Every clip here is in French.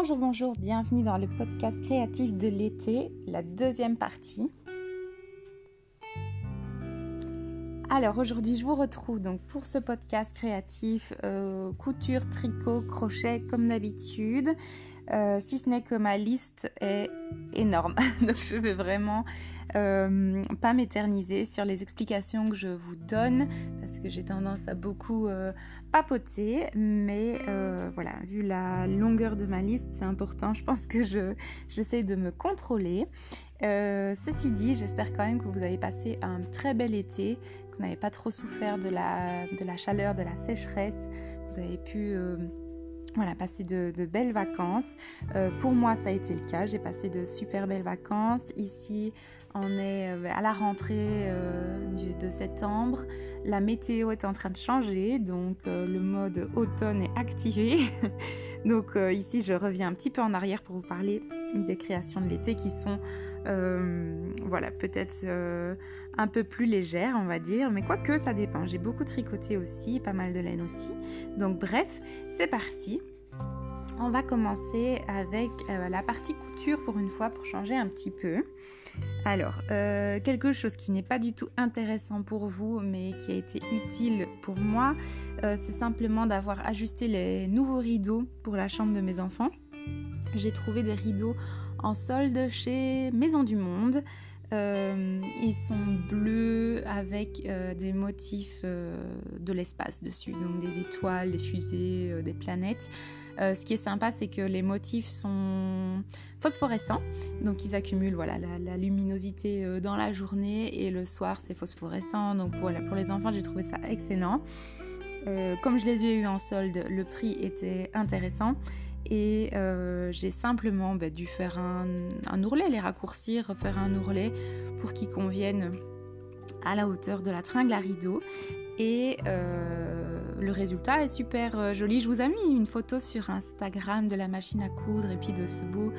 Bonjour, bonjour, bienvenue dans le podcast créatif de l'été, la deuxième partie. Alors aujourd'hui, je vous retrouve donc pour ce podcast créatif euh, couture, tricot, crochet comme d'habitude. Euh, si ce n'est que ma liste est énorme, donc je vais vraiment euh, pas m'éterniser sur les explications que je vous donne parce que j'ai tendance à beaucoup papoter, mais voilà, vu la longueur de ma liste, c'est important. Je pense que je j'essaie de me contrôler. ceci dit, j'espère quand même que vous avez passé un très bel été, vous n'avez pas trop souffert de la, de la chaleur, de la sécheresse, vous avez pu euh, voilà, passer de, belles vacances. Euh, pour moi, ça a été le cas, j'ai passé de super belles vacances. Ici, on est euh, à la rentrée de septembre. La météo est en train de changer, donc le mode automne est activé. donc ici, je reviens un petit peu en arrière pour vous parler des créations de l'été qui sont euh, voilà, peut-être euh, un peu plus légère, on va dire, mais quoique ça dépend. J'ai beaucoup tricoté aussi, pas mal de laine aussi. Donc bref, c'est parti. On va commencer avec euh, la partie couture pour une fois pour changer un petit peu. Alors, quelque chose qui n'est pas du tout intéressant pour vous, mais qui a été utile pour moi, c'est simplement d'avoir ajusté les nouveaux rideaux pour la chambre de mes enfants. J'ai trouvé des rideaux en solde chez Maison du Monde. Euh, ils sont bleus avec euh, des motifs euh, de l'espace dessus, donc des étoiles, des fusées, des planètes. ce qui est sympa, c'est que les motifs sont phosphorescents, donc ils accumulent voilà, la, luminosité dans la journée et le soir c'est phosphorescent. Donc voilà, pour les enfants, j'ai trouvé ça excellent. comme je les ai eu en solde, le prix était intéressant et euh, j'ai simplement bah, dû faire un, ourlet, les raccourcir, faire un ourlet pour qu'ils conviennent à la hauteur de la tringle à rideau. Et euh, le résultat est super euh, joli. Je vous ai mis une photo sur Instagram de la machine à coudre et puis de ce beau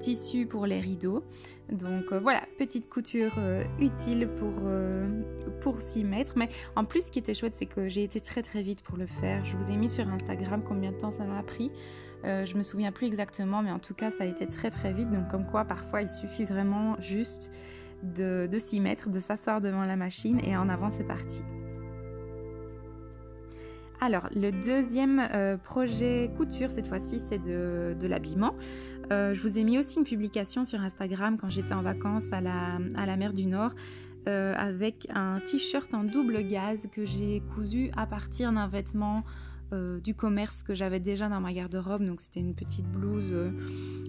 tissu pour les rideaux. Donc voilà, petite couture utile pour, pour s'y mettre. Mais en plus, ce qui était chouette, c'est que j'ai été très très vite pour le faire. Je vous ai mis sur Instagram combien de temps ça m'a pris. Euh, je me souviens plus exactement, mais en tout cas, ça a été très très vite. Donc, comme quoi, parfois, il suffit vraiment juste de, s'y mettre, de s'asseoir devant la machine et en avant, c'est parti. Alors, le deuxième euh, projet couture, cette fois-ci, c'est de, l'habillement. Euh, je vous ai mis aussi une publication sur Instagram quand j'étais en vacances à la, à la mer du Nord. avec un t-shirt en double gaz que j'ai cousu à partir d'un vêtement euh, du commerce que j'avais déjà dans ma garde-robe. Donc c'était une petite blouse, euh,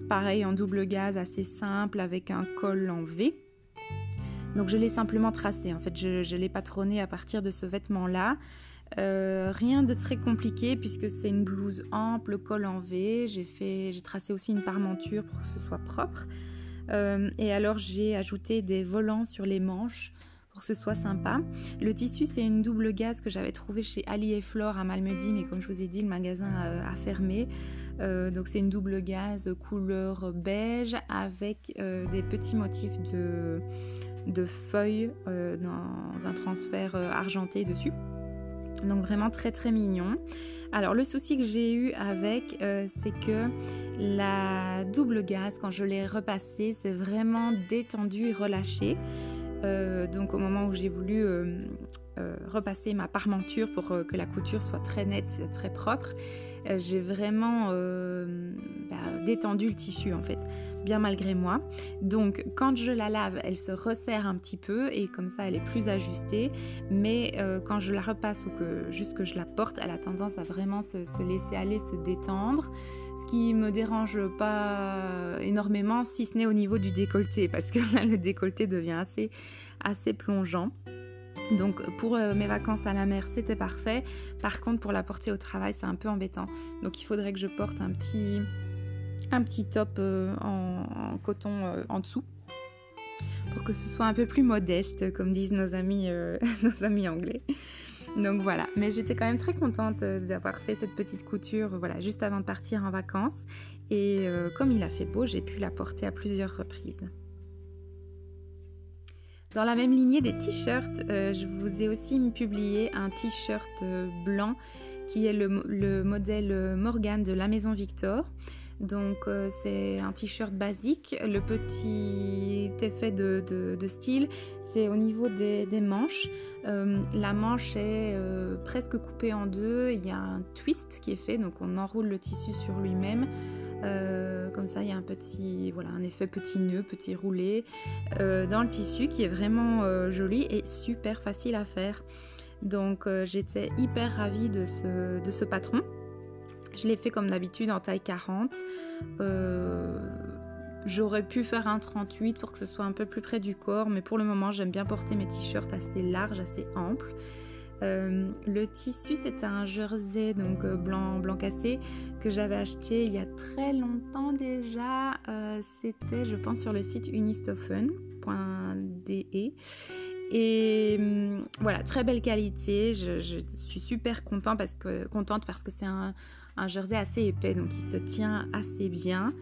pareil en double gaz, assez simple, avec un col en V. Donc je l'ai simplement tracé. En fait, je, l'ai patronné à partir de ce vêtement-là. Euh, rien de très compliqué puisque c'est une blouse ample, col en V. J'ai tracé aussi une parmenture pour que ce soit propre. et alors j'ai ajouté des volants sur les manches pour que ce soit sympa. Le tissu, c'est une double gaze que j'avais trouvé chez Ali et Flore à Malmedy, mais comme je vous ai dit, le magasin a, fermé. Euh, donc c'est une double gaze couleur beige avec euh, des petits motifs de, feuilles euh, dans un transfert argenté dessus. Donc vraiment très très mignon. Alors le souci que j'ai eu avec, c'est que la double gaze, quand je l'ai repassée, c'est vraiment détendu et relâché. Euh, donc au moment où j'ai voulu euh, euh, repasser ma parmenture pour que la couture soit très nette, très propre, j'ai vraiment bah, détendu le tissu en fait, bien malgré moi. Donc quand je la lave, elle se resserre un petit peu et comme ça elle est plus ajustée. Mais quand je la repasse ou que juste que je la porte, elle a tendance à vraiment se, se laisser aller, se détendre ce qui me dérange pas énormément, si ce n'est au niveau du décolleté, parce que là le décolleté devient assez, assez plongeant. Donc pour euh, mes vacances à la mer, c'était parfait. Par contre, pour la porter au travail, c'est un peu embêtant. Donc il faudrait que je porte un petit, un petit top euh, en, coton euh, en dessous pour que ce soit un peu plus modeste, comme disent nos amis, nos amis anglais. Donc voilà, mais j'étais quand même très contente euh, d'avoir fait cette petite couture voilà, juste avant de partir en vacances. Et euh, comme il a fait beau, j'ai pu la porter à plusieurs reprises. Dans la même lignée des t-shirts, euh, je vous ai aussi publié un t-shirt blanc qui est le, le modèle Morgan de la Maison Victor. Donc c'est un t-shirt basique. Le petit effet de, style, c'est au niveau des, manches. la manche est presque coupée en deux. Il y a un twist qui est fait, donc on enroule le tissu sur lui-même. Euh, comme ça, il y a un petit, voilà, un effet petit nœud, petit roulé euh, dans le tissu qui est vraiment euh, joli et super facile à faire. Donc j'étais hyper ravie de ce, de ce patron. Je l'ai fait comme d'habitude en taille 40. J'aurais pu faire un 38 pour que ce soit un peu plus près du corps, mais pour le moment j'aime bien porter mes t-shirts assez larges, assez amples. Euh, le tissu, c'est un jersey donc euh, blanc, blanc cassé que j'avais acheté il y a très longtemps déjà. Euh, c'était, je pense, sur le site unistoffen.de. Et hum, voilà, très belle qualité. Je, suis super content parce que, contente parce que c'est un, un, jersey assez épais, donc il se tient assez bien.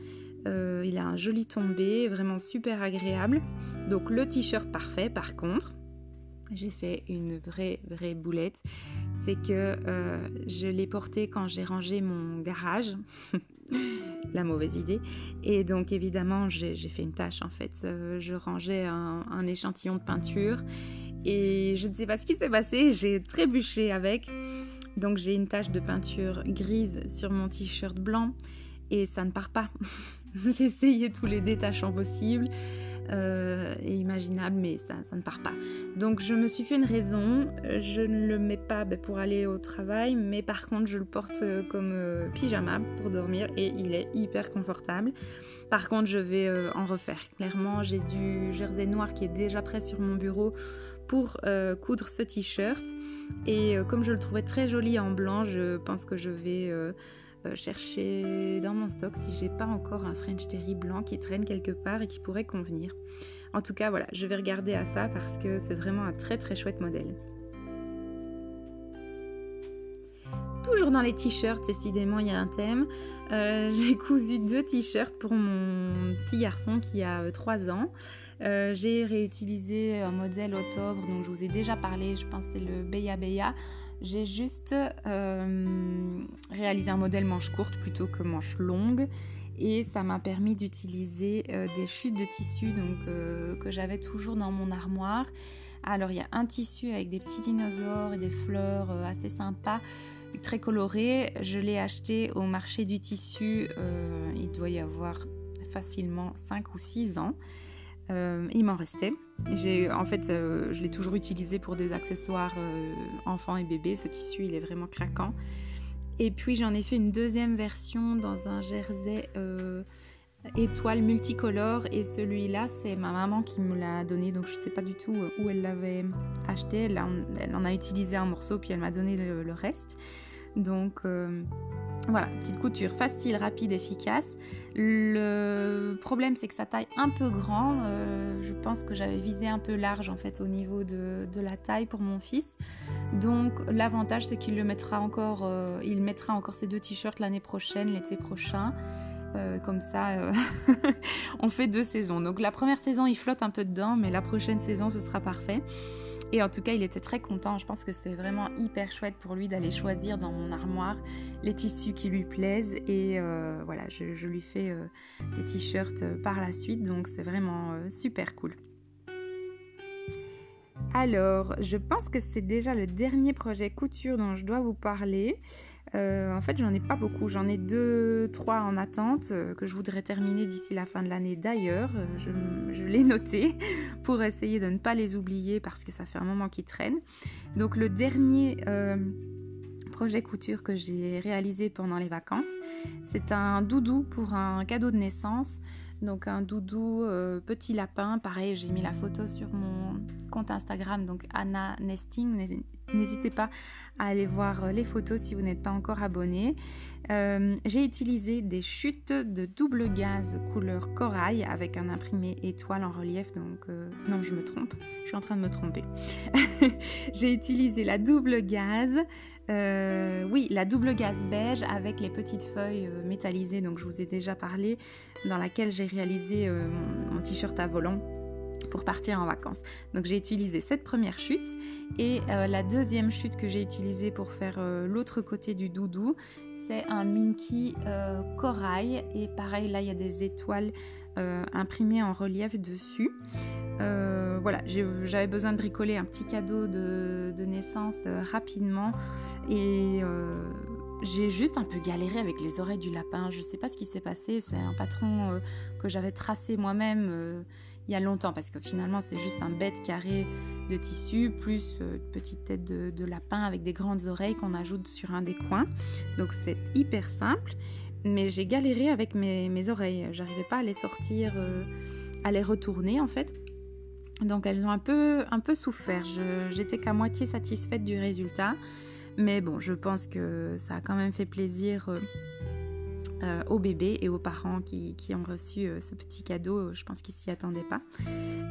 il a un joli tombé, vraiment super agréable. Donc le t-shirt parfait par contre j'ai fait une vraie, vraie boulette. C'est que euh, je l'ai porté quand j'ai rangé mon garage. La mauvaise idée. Et donc, évidemment, j'ai fait une tâche en fait. Euh, je rangeais un, échantillon de peinture et je ne sais pas ce qui s'est passé. J'ai trébuché avec. Donc, j'ai une tache de peinture grise sur mon t-shirt blanc et ça ne part pas. j'ai essayé tous les détachants possibles. Euh, et imaginable, mais ça, ça, ne part pas. Donc je me suis fait une raison, je ne le mets pas ben, pour aller au travail, mais par contre je le porte euh, comme euh, pyjama pour dormir et il est hyper confortable. Par contre je vais en refaire. Clairement j'ai du jersey noir qui est déjà prêt sur mon bureau pour coudre ce t-shirt et comme je le trouvais très joli en blanc, je pense que je vais euh, chercher dans mon stock si j'ai pas encore un French Terry blanc qui traîne quelque part et qui pourrait convenir. En tout cas, voilà, je vais regarder à ça parce que c'est vraiment un très très chouette modèle. Toujours dans les t-shirts, décidément, il y a un thème. Euh, j'ai cousu deux t-shirts pour mon petit garçon qui a 3 euh, j'ai réutilisé un modèle octobre dont je vous ai déjà parlé, je pense c'est le Beya Beya. J'ai juste euh, réalisé un modèle manche courte plutôt que manche longue et ça m'a permis d'utiliser euh, des chutes de tissu donc, que j'avais toujours dans mon armoire. Alors il y a un tissu avec des petits dinosaures et des fleurs assez sympas, très colorés. Je l'ai acheté au marché du tissu, il doit y avoir facilement 5 ou 6 ans. Euh, il m'en restait. En fait, euh, je l'ai toujours utilisé pour des accessoires euh, enfants et bébés. Ce tissu, il est vraiment craquant. Et puis, j'en ai fait une deuxième version dans un jersey étoile multicolore. Et celui-là, c'est ma maman qui me l'a donné. Donc, je ne sais pas du tout où elle l'avait acheté. Elle, en a utilisé un morceau, puis elle m'a donné le reste. Donc euh, voilà, petite couture facile, rapide, efficace. Le problème c'est que ça taille un peu grand. Euh, je pense que j'avais visé un peu large en fait au niveau de, la taille pour mon fils. Donc l'avantage c'est qu'il le mettra encore, euh, mettra encore ces deux t-shirts l'année prochaine, l'été prochain. comme ça, on fait deux saisons. Donc la première saison, il flotte un peu dedans, mais la prochaine saison, ce sera parfait. Et en tout cas, il était très content. Je pense que c'est vraiment hyper chouette pour lui d'aller choisir dans mon armoire les tissus qui lui plaisent. Et euh, voilà, je, lui fais euh, des t-shirts euh, par la suite. Donc c'est vraiment super cool. Alors, je pense que c'est déjà le dernier projet couture dont je dois vous parler. Euh, en fait, j'en ai pas beaucoup. J'en ai deux, trois en attente euh, que je voudrais terminer d'ici la fin de l'année d'ailleurs. Euh, je, je l'ai noté pour essayer de ne pas les oublier parce que ça fait un moment qu'ils traînent. Donc, le dernier projet couture que j'ai réalisé pendant les vacances, c'est un doudou pour un cadeau de naissance. Donc un doudou petit lapin, pareil, j'ai mis la photo sur mon compte Instagram, donc Anna Nesting. N'hésitez pas à aller voir euh, les photos si vous n'êtes pas encore abonné. Euh, j'ai utilisé des chutes de double gaz couleur corail avec un imprimé étoile en relief. Donc euh, non, je me trompe. Je suis en train de me tromper. j'ai utilisé la double gaz. oui, la double gaz beige avec les petites feuilles métallisées, donc je vous ai déjà parlé, dans laquelle j'ai réalisé mon t-shirt à volant pour partir en vacances. Donc j'ai utilisé cette première chute et euh, la deuxième chute que j'ai utilisée pour faire euh, l'autre côté du doudou, c'est un Minky corail. Et pareil, là, il y a des étoiles imprimées en relief dessus. voilà, j'avais besoin de bricoler un petit cadeau de, naissance rapidement. Et j'ai juste un peu galéré avec les oreilles du lapin. Je sais pas ce qui s'est passé. C'est un patron euh, que j'avais tracé moi-même euh, il y a longtemps parce que finalement c'est juste un bête carré de tissu plus euh, une petite tête de, lapin avec des grandes oreilles qu'on ajoute sur un des coins. Donc c'est hyper simple. Mais j'ai galéré avec mes, mes oreilles. J'arrivais pas à les sortir, à les retourner en fait. Donc elles ont un peu, un peu souffert. J'étais qu'à moitié satisfaite du résultat. Mais bon, je pense que ça a quand même fait plaisir euh, euh, aux bébés et aux parents qui, ont reçu euh, ce petit cadeau. Je pense qu'ils s'y attendaient pas.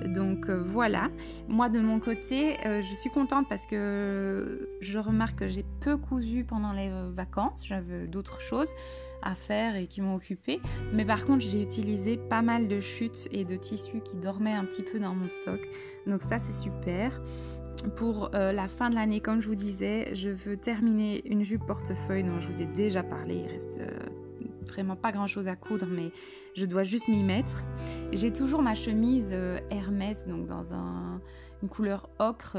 Donc voilà. Moi de mon côté, je suis contente parce que je remarque que j'ai peu cousu pendant les vacances. J'avais d'autres choses à faire et qui m'ont occupée. Mais par contre, j'ai utilisé pas mal de chutes et de tissus qui dormaient un petit peu dans mon stock. Donc ça, c'est super pour euh, la fin de l'année, comme je vous disais, je veux terminer une jupe portefeuille dont je vous ai déjà parlé. Il reste euh, vraiment pas grand chose à coudre, mais je dois juste m'y mettre. J'ai toujours ma chemise euh, Hermès, donc dans une couleur ocre,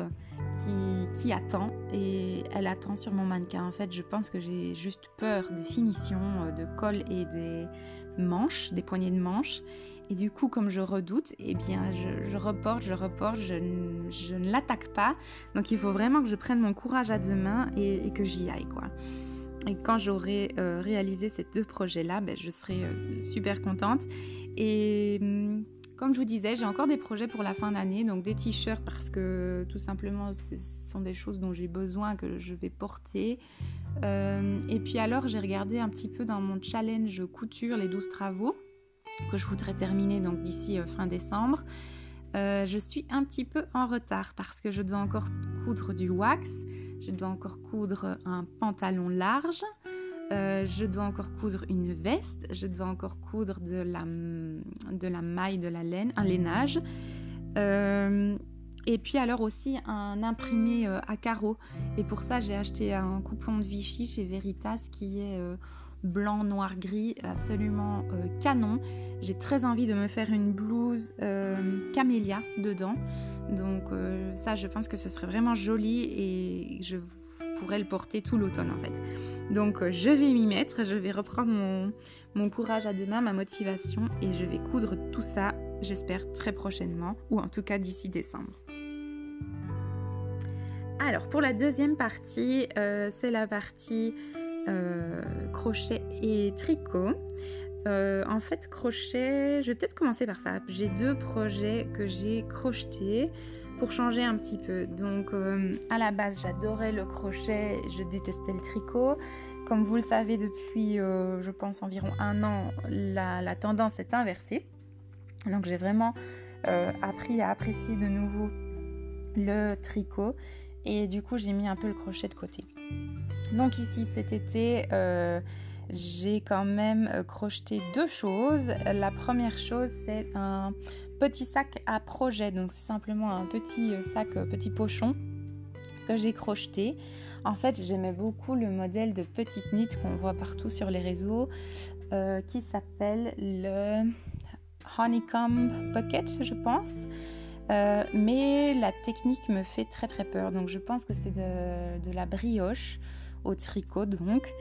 qui, qui, attend et elle attend sur mon mannequin. En fait, je pense que j'ai juste peur des finitions de col et des manches, des poignées de manches. Et du coup, comme je redoute, eh bien, je, reporte, je reporte, je, ne l'attaque pas. Donc, il faut vraiment que je prenne mon courage à deux mains et, que j'y aille, quoi. Et quand j'aurai euh, réalisé ces deux projets-là, ben, je serai euh, super contente. Et hum, comme je vous disais, j'ai encore des projets pour la fin d'année, donc des t-shirts parce que tout simplement, ce sont des choses dont j'ai besoin que je vais porter. Euh, et puis alors, j'ai regardé un petit peu dans mon challenge couture les 12 travaux que je voudrais terminer donc d'ici euh, fin décembre. Euh, je suis un petit peu en retard parce que je dois encore coudre du wax, je dois encore coudre un pantalon large, euh, je dois encore coudre une veste, je dois encore coudre de la, de la maille, de la laine, un lainage. et puis alors aussi un imprimé à carreaux. Et pour ça, j'ai acheté un coupon de Vichy chez Veritas qui est blanc, noir, gris, absolument euh, canon. J'ai très envie de me faire une blouse euh, camélia dedans. Donc euh, ça, je pense que ce serait vraiment joli et je pourrais le porter tout l'automne en fait. Donc je vais m'y mettre, je vais reprendre mon, mon courage à demain, ma motivation et je vais coudre tout ça, j'espère très prochainement, ou en tout cas d'ici décembre. Alors pour la deuxième partie, c'est la partie euh, crochet et tricot. Euh, en fait, crochet, je vais peut-être commencer par ça. J'ai deux projets que j'ai crochetés pour changer un petit peu. Donc, euh, à la base, j'adorais le crochet, je détestais le tricot. Comme vous le savez, depuis, je pense, environ un an, la, la tendance est inversée. Donc, j'ai vraiment appris à apprécier de nouveau le tricot. Et du coup, j'ai mis un peu le crochet de côté. Donc ici cet été, euh, j'ai quand même euh, crocheté deux choses. La première chose, c'est un petit sac à projet. Donc c'est simplement un petit euh, sac, petit pochon que j'ai crocheté. En fait, j'aimais beaucoup le modèle de petite knit qu'on voit partout sur les réseaux qui s'appelle le Honeycomb Pocket, je pense. mais la technique me fait très très peur. Donc je pense que c'est de, la brioche au tricot donc.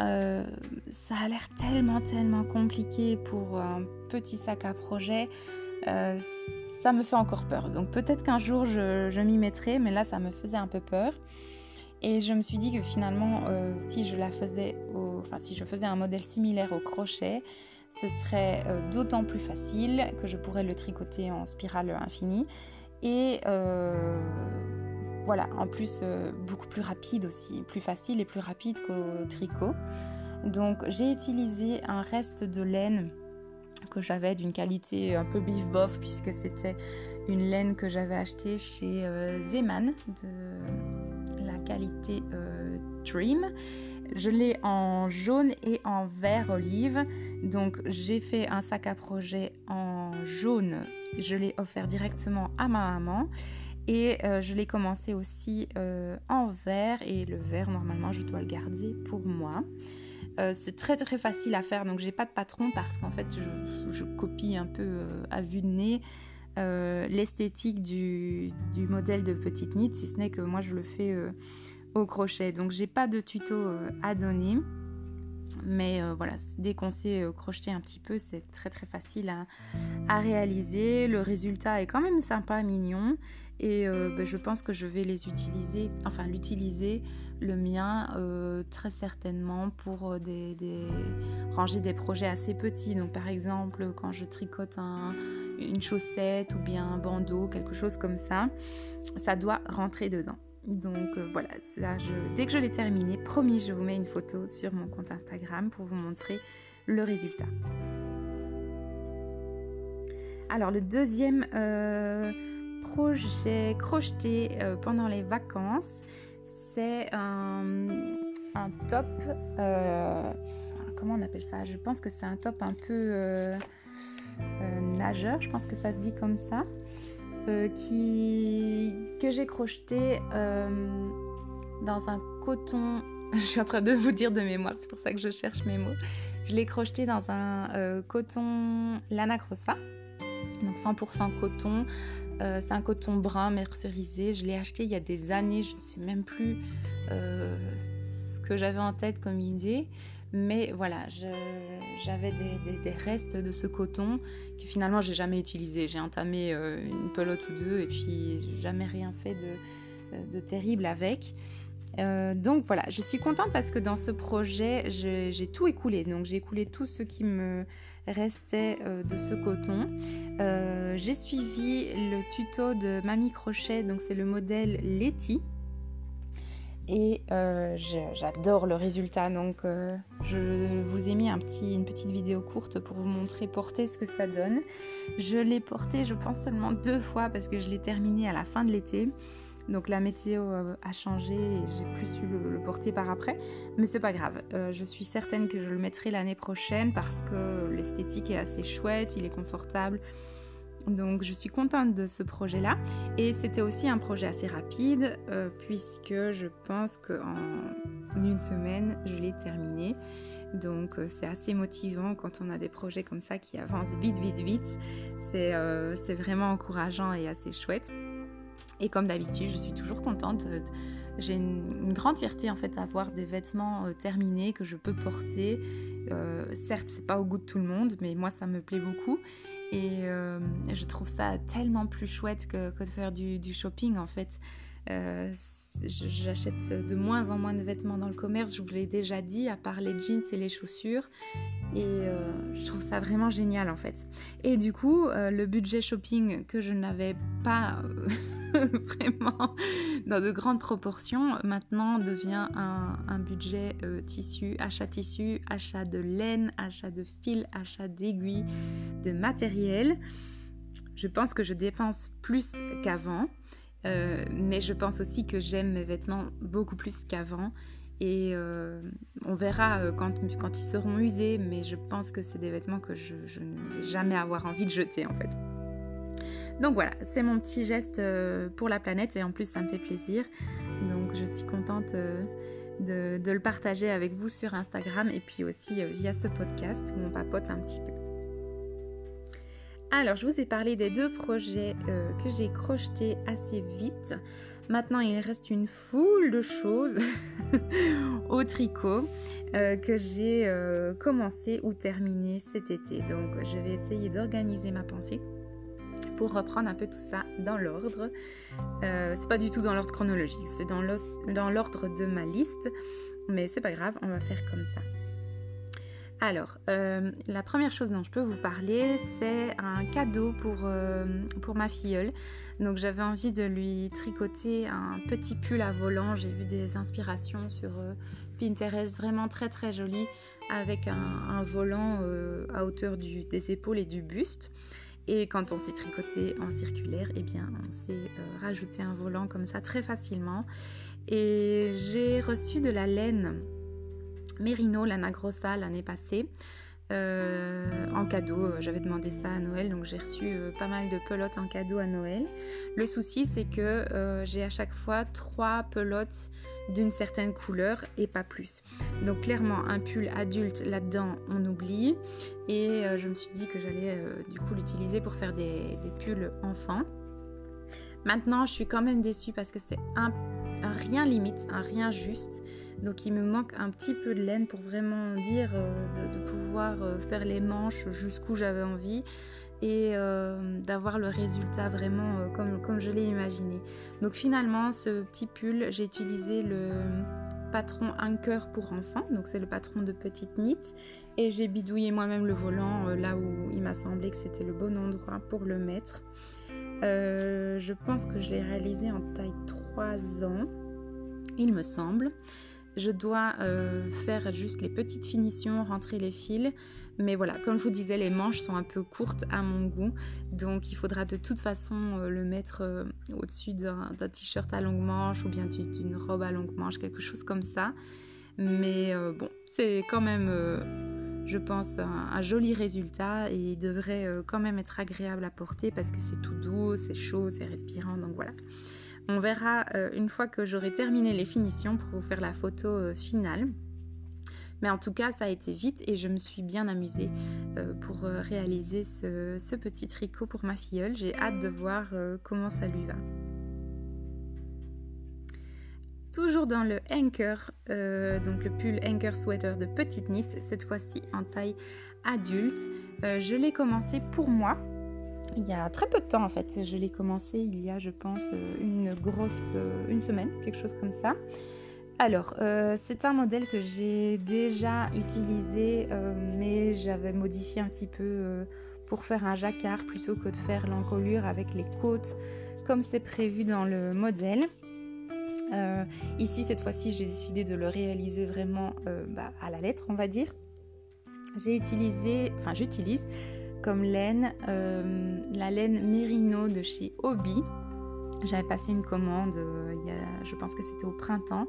Euh, ça a l'air tellement tellement compliqué pour un petit sac à projet. Euh, ça me fait encore peur. Donc peut-être qu'un jour je, m'y mettrai, mais là ça me faisait un peu peur. Et je me suis dit que finalement, euh, si je la faisais, enfin si je faisais un modèle similaire au crochet, ce serait d'autant plus facile que je pourrais le tricoter en spirale infinie et voilà, en plus euh, beaucoup plus rapide aussi, plus facile et plus rapide qu'au tricot. Donc j'ai utilisé un reste de laine que j'avais d'une qualité un peu bif bof puisque c'était une laine que j'avais achetée chez euh, Zeman de la qualité euh, Trim. Je l'ai en jaune et en vert olive. Donc j'ai fait un sac à projet en jaune. Je l'ai offert directement à ma maman. Et euh, je l'ai commencé aussi euh, en vert et le vert normalement je dois le garder pour moi. c'est très très facile à faire, donc j'ai pas de patron parce qu'en fait je, copie un peu à vue de nez l'esthétique du, modèle de petite knit, si ce n'est que moi je le fais au crochet. Donc j'ai pas de tuto à donner. Mais euh, voilà, dès qu'on sait euh, crocheter un petit peu, c'est très très facile à, réaliser. Le résultat est quand même sympa, mignon. Et euh, ben, je pense que je vais les utiliser, enfin l'utiliser, le mien, très certainement pour des, ranger des projets assez petits. Donc par exemple, quand je tricote une chaussette ou bien un bandeau, quelque chose comme ça, ça doit rentrer dedans. Donc euh, voilà, dès que je l'ai terminé, promis, je vous mets une photo sur mon compte Instagram pour vous montrer le résultat. Alors le deuxième euh, projet crocheté euh, pendant les vacances, c'est un, top, comment on appelle ça? Je pense que c'est un top un peu nageur, je pense que ça se dit comme ça. Euh, qui, que j'ai crocheté euh, dans un coton. je suis en train de vous dire de mémoire, c'est pour ça que je cherche mes mots. Je l'ai crocheté dans un euh, coton Lana Grossa, donc 100% coton. C'est un coton brun mercerisé. Je l'ai acheté il y a des années. Je ne sais même plus ce que j'avais en tête comme idée. Mais voilà, j'avais des, restes de ce coton que finalement j'ai jamais utilisé. J'ai entamé euh, une pelote ou deux et puis jamais rien fait de, terrible avec. Euh, donc voilà, je suis contente parce que dans ce projet, j'ai tout écoulé. Donc j'ai écoulé tout ce qui me restait euh, de ce coton. j'ai suivi le tuto de Mamie Crochet, donc c'est le modèle Letty. Et euh, j'adore le résultat, donc euh, je vous ai mis une petite vidéo courte pour vous montrer porter ce que ça donne. Je l'ai porté, je pense, seulement deux fois parce que je l'ai terminé à la fin de l'été. Donc la météo euh, a changé et j'ai plus su le, porter par après. Mais c'est pas grave, je suis certaine que je le mettrai l'année prochaine parce que l'esthétique est assez chouette, il est confortable. Donc je suis contente de ce projet-là. Et c'était aussi un projet assez rapide euh, puisque je pense qu'en une semaine, je l'ai terminé. Donc euh, c'est assez motivant quand on a des projets comme ça qui avancent vite, vite, vite. C'est euh, vraiment encourageant et assez chouette. Et comme d'habitude, je suis toujours contente. J'ai une, grande fierté en fait à des vêtements terminés que je peux porter. certes, c'est pas au goût de tout le monde, mais moi ça me plaît beaucoup. Et euh, je trouve ça tellement plus chouette que, de faire du, shopping en fait. Euh, j'achète de moins en moins de vêtements dans le commerce, je vous l'ai déjà dit, à part les jeans et les chaussures. Et euh, je trouve ça vraiment génial en fait. Et du coup, le budget shopping que je n'avais pas vraiment dans de grandes proportions, maintenant devient un budget tissu, achat tissu, achat de laine, achat de fil, achat d'aiguilles, de matériel. Je pense que je dépense plus qu'avant. Euh, mais je pense aussi que j'aime mes vêtements beaucoup plus qu'avant. Et euh, on verra euh, quand, ils seront usés, mais je pense que c'est des vêtements que je, ne vais jamais avoir envie de jeter en fait. Donc voilà, c'est mon petit geste pour la planète et en plus ça me fait plaisir. Donc je suis contente de le partager avec vous sur Instagram et puis aussi via ce podcast où on papote un petit peu. Alors, je vous ai parlé des deux projets euh, que j'ai crochetés assez vite. Maintenant, il reste une foule de choses au tricot euh, que j'ai euh, commencé ou terminé cet été. Donc, je vais essayer d'organiser ma pensée pour reprendre un peu tout ça dans l'ordre. c'est pas du tout dans l'ordre chronologique, c'est dans l'ordre de ma liste, mais c'est pas grave, on va faire comme ça. Alors, euh, la première chose dont je peux vous parler, c'est un cadeau pour, euh, pour ma filleule. Donc j'avais envie de lui tricoter un petit pull à volant. J'ai vu des inspirations sur euh, Pinterest vraiment très très jolies avec un, volant à hauteur des épaules et du buste. Et quand on s'est tricoté en circulaire, eh bien on s'est rajouté un volant comme ça très facilement. Et j'ai reçu de la laine Merino Lana Grossa l'année passée. euh, en cadeau. J'avais demandé ça à Noël, donc j'ai reçu euh, pas mal de pelotes en cadeau à Noël. Le souci, c'est que euh, j'ai à chaque fois trois pelotes d'une certaine couleur et pas plus. Donc clairement, un pull adulte là-dedans, on oublie. Et je me suis dit que j'allais du coup l'utiliser pour faire des, pulls enfants. Maintenant, je suis quand même déçue parce que c'est un rien limite, un rien juste. Donc il me manque un petit peu de laine pour vraiment dire euh, de, pouvoir euh, faire les manches jusqu'où j'avais envie et euh, d'avoir le résultat vraiment comme, comme je l'ai imaginé. Donc finalement ce petit pull j'ai utilisé le patron Anker pour enfants, donc c'est le patron de Petite Knit et j'ai bidouillé moi-même le volant là où il m'a semblé que c'était le bon endroit pour le mettre. Je pense que je l'ai réalisé en taille 3 ans, il me semble. Je dois euh, faire juste les petites finitions, rentrer les fils. Mais voilà, comme je vous disais, les manches sont un peu courtes à mon goût. Donc il faudra de toute façon euh, le mettre au-dessus d'un t-shirt à longue manche ou bien d'une robe à longue manche, quelque chose comme ça. Mais bon, c'est quand même je pense, un, joli résultat et il devrait euh, quand même être agréable à porter parce que c'est tout doux, c'est chaud, c'est respirant, donc voilà. On verra euh, une fois que j'aurai terminé les finitions pour vous faire la photo euh, finale. Mais en tout cas, ça a été vite et je me suis bien amusée pour réaliser ce, petit tricot pour ma filleule. J'ai hâte de voir comment ça lui va. Toujours dans le Anchor, euh, donc le pull Anchor Sweater de Petite Knit, cette fois-ci en taille adulte. Euh, je l'ai commencé pour moi. Il y a très peu de temps en fait. Je l'ai commencé il y a, je pense, une grosse, une semaine, quelque chose comme ça. Alors, euh, c'est un modèle que j'ai déjà utilisé, mais j'avais modifié un petit peu pour faire un jacquard plutôt que de faire l'encolure avec les côtes comme c'est prévu dans le modèle. Euh, ici, cette fois-ci, j'ai décidé de le réaliser vraiment euh, bah, à la lettre, on va dire. J'ai utilisé, enfin j'utilise comme laine euh, la laine Merino de chez Obi. J'avais passé une commande, il y a, je pense que c'était au printemps.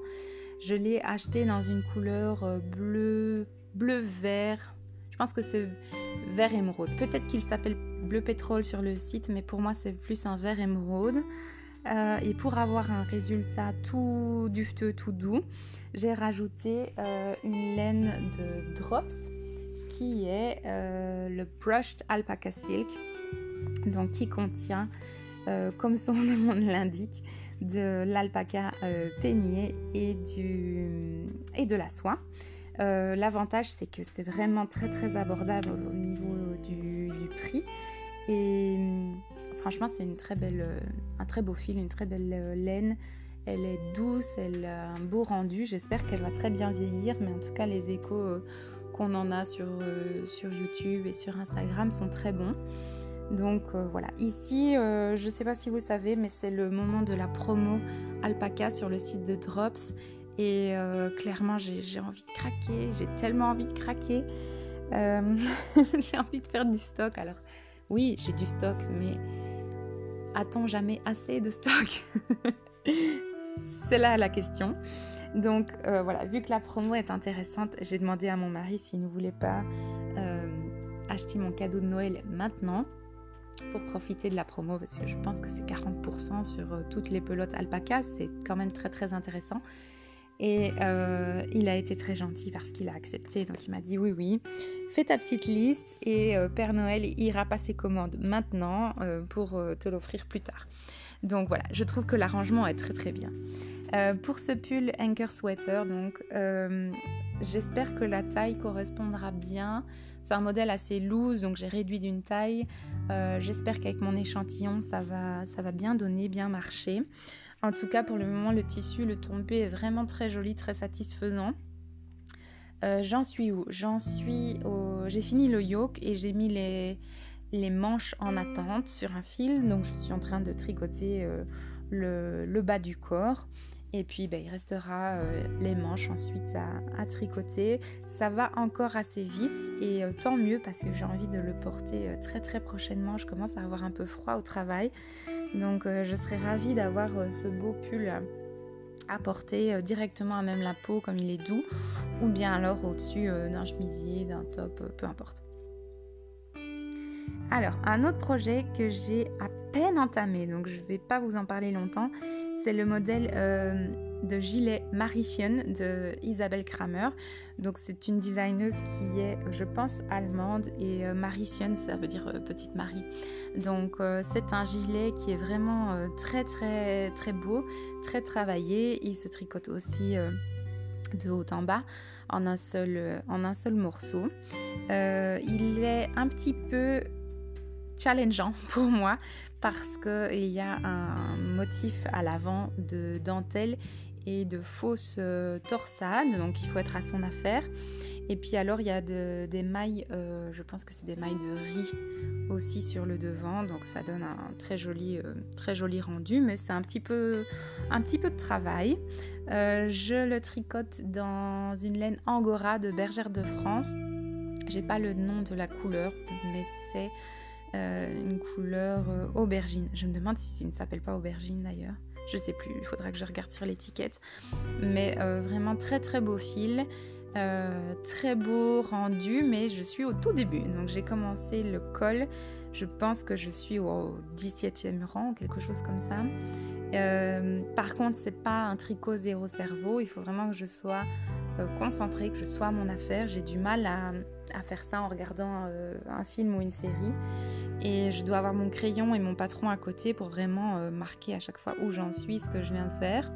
Je l'ai acheté dans une couleur bleu, bleu vert. Je pense que c'est vert émeraude. Peut-être qu'il s'appelle bleu pétrole sur le site, mais pour moi c'est plus un vert émeraude. Euh, et pour avoir un résultat tout dufteux, tout doux, j'ai rajouté euh, une laine de Drops qui est euh, le Brushed Alpaca Silk, donc qui contient, comme son nom l'indique, de l'alpaca peigné et, du, et de la soie. L'avantage, c'est que c'est vraiment très très abordable au niveau du, du prix. Et Franchement, c'est une très belle, euh, un très beau fil, une très belle euh, laine. Elle est douce, elle a un beau rendu. J'espère qu'elle va très bien vieillir, mais en tout cas, les échos euh, qu'on en a sur, sur YouTube et sur Instagram sont très bons. Donc voilà, ici, je ne sais pas si vous savez, mais c'est le moment de la promo alpaca sur le site de Drops. Et clairement, j'ai envie de craquer, j'ai tellement envie de craquer. j'ai envie de faire du stock. Alors oui, j'ai du stock, mais a-t-on jamais assez de stock? C'est là la question. Donc euh, voilà, vu que la promo est intéressante, j'ai demandé à mon mari s'il ne voulait pas euh, acheter mon cadeau de Noël maintenant pour profiter de la promo parce que je pense que c'est 40% sur euh, toutes les pelotes alpaca, c'est quand même très très intéressant. Et il a été très gentil parce qu'il a accepté. Donc il m'a dit oui, oui, fais ta petite liste et Père Noël ira passer commande maintenant pour te l'offrir plus tard. Donc voilà, je trouve que l'arrangement est très très bien. Pour ce pull Anchor Sweater, donc j'espère que la taille correspondra bien. C'est un modèle assez loose, donc j'ai réduit d'une taille. j'espère qu'avec mon échantillon, ça va, ça va bien donner, bien marcher. En tout cas, pour le moment, le tissu, le tombé est vraiment très joli, très satisfaisant. Euh, j'en suis où? J'en suis au... J'ai fini le yoke et j'ai mis les... manches en attente sur un fil. Donc, je suis en train de tricoter euh, le... bas du corps. Et puis, ben, il restera euh, les manches ensuite à... tricoter. Ça va encore assez vite et tant mieux parce que j'ai envie de le porter très très prochainement. Je commence à avoir un peu froid au travail. Donc euh, je serais ravie d'avoir euh, ce beau pull à porter directement à même la peau comme il est doux ou bien alors au-dessus d'un chemisier, d'un top, peu importe. Alors, un autre projet que j'ai à peine entamé, donc je ne vais pas vous en parler longtemps, c'est le modèle euh, de gilet Marischen de Isabelle Kramer. Donc c'est une designeuse qui est, je pense, allemande et euh, ça veut dire euh, petite Marie. Donc c'est un gilet qui est vraiment très très très beau, très travaillé. Il se tricote aussi de haut en bas en un seul, en un seul morceau. il est un petit peu challengeant pour moi parce qu'il y a un motif à l'avant de dentelle et de fausses euh, torsades, donc il faut être à son affaire. Et puis alors il y a des mailles, euh, je pense que c'est des mailles de riz aussi sur le devant, donc ça donne un très joli, euh, très joli rendu, mais c'est un petit peu, un petit peu de travail. je le tricote dans une laine angora de Bergère de France. J'ai pas le nom de la couleur, mais c'est une couleur euh, aubergine. Je me demande si ça ne s'appelle pas aubergine d'ailleurs. Je sais plus, il faudra que je regarde sur l'étiquette. Mais euh, vraiment très très beau fil. très beau rendu, mais je suis au tout début. Donc j'ai commencé le col. Je pense que je suis au 17e rang, quelque chose comme ça. par contre, c'est pas un tricot zéro cerveau. Il faut vraiment que je sois concentrée, que je sois à mon affaire. J'ai du mal à, faire ça en regardant un film ou une série. Et je dois avoir mon crayon et mon patron à côté pour vraiment euh, marquer à chaque fois où j'en suis, ce que je viens de faire.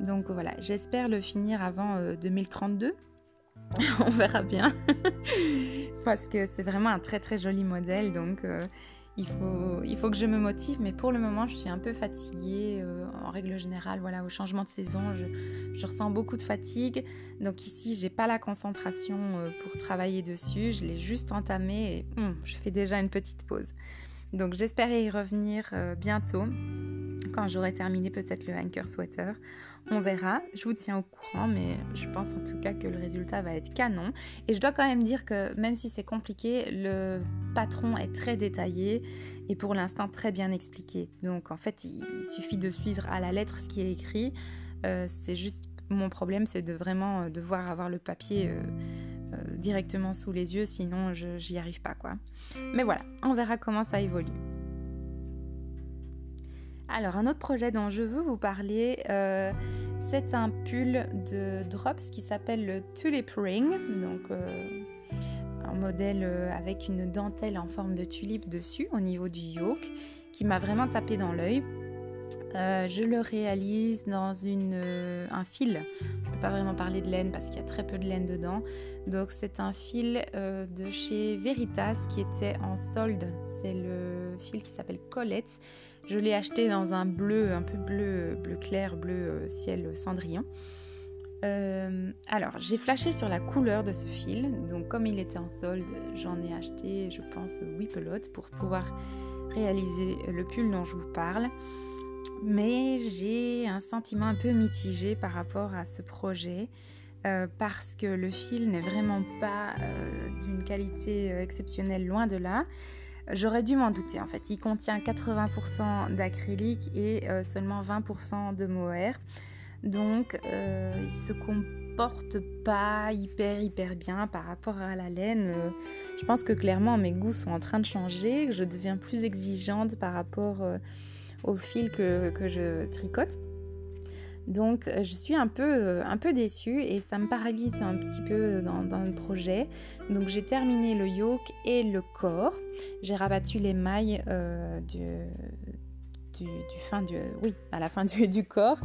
Donc voilà, j'espère le finir avant 2032. On verra bien. Parce que c'est vraiment un très très joli modèle. Donc euh, il faut, que je me motive, mais pour le moment, je suis un peu fatiguée. Euh, en règle générale, voilà, au changement de saison, je, ressens beaucoup de fatigue. Donc ici, j'ai pas la concentration euh, pour travailler dessus. Je l'ai juste entamé et hum, je fais déjà une petite pause. Donc j'espère y revenir bientôt, quand j'aurai terminé peut-être le Anchor Sweater. On verra, je vous tiens au courant, mais je pense en tout cas que le résultat va être canon. Et je dois quand même dire que même si c'est compliqué, le patron est très détaillé et pour l'instant très bien expliqué. Donc en fait, il, suffit de suivre à la lettre ce qui est écrit. Euh, c'est juste mon problème, c'est de vraiment euh, devoir avoir le papier euh, directement sous les yeux, sinon j'y arrive pas quoi. Mais voilà, on verra comment ça évolue. Alors, un autre projet dont je veux vous parler, euh, c'est un pull de Drops qui s'appelle le Tulip Ring. Donc, euh, un modèle euh, avec une dentelle en forme de tulipe dessus au niveau du yoke qui m'a vraiment tapé dans l'œil. je le réalise dans un fil. Je ne peux pas vraiment parler de laine parce qu'il y a très peu de laine dedans. Donc c'est un fil de chez Veritas qui était en solde. C'est le fil qui s'appelle Colette. Je l'ai acheté dans un bleu, un peu bleu, bleu clair, bleu euh, ciel cendrillon. Euh, alors, j'ai flashé sur la couleur de ce fil. Donc, comme il était en solde, j'en ai acheté, je pense, 8 pelotes pour pouvoir réaliser le pull dont je vous parle. Mais j'ai un sentiment un peu mitigé par rapport à ce projet. Euh, parce que le fil n'est vraiment pas d'une qualité exceptionnelle, loin de là. J'aurais dû m'en douter en fait. Il contient 80% d'acrylique et euh, seulement 20% de mohair. Donc euh, il se comporte pas hyper hyper bien par rapport à la laine. Euh, je pense que clairement mes goûts sont en train de changer. Je deviens plus exigeante par rapport au fil que je tricote. Donc euh, je suis un peu, euh, un peu déçue et ça me paralyse un petit peu dans, le projet. Donc j'ai terminé le yoke et le corps. J'ai rabattu les mailles euh, du, fin du, à la fin du, corps.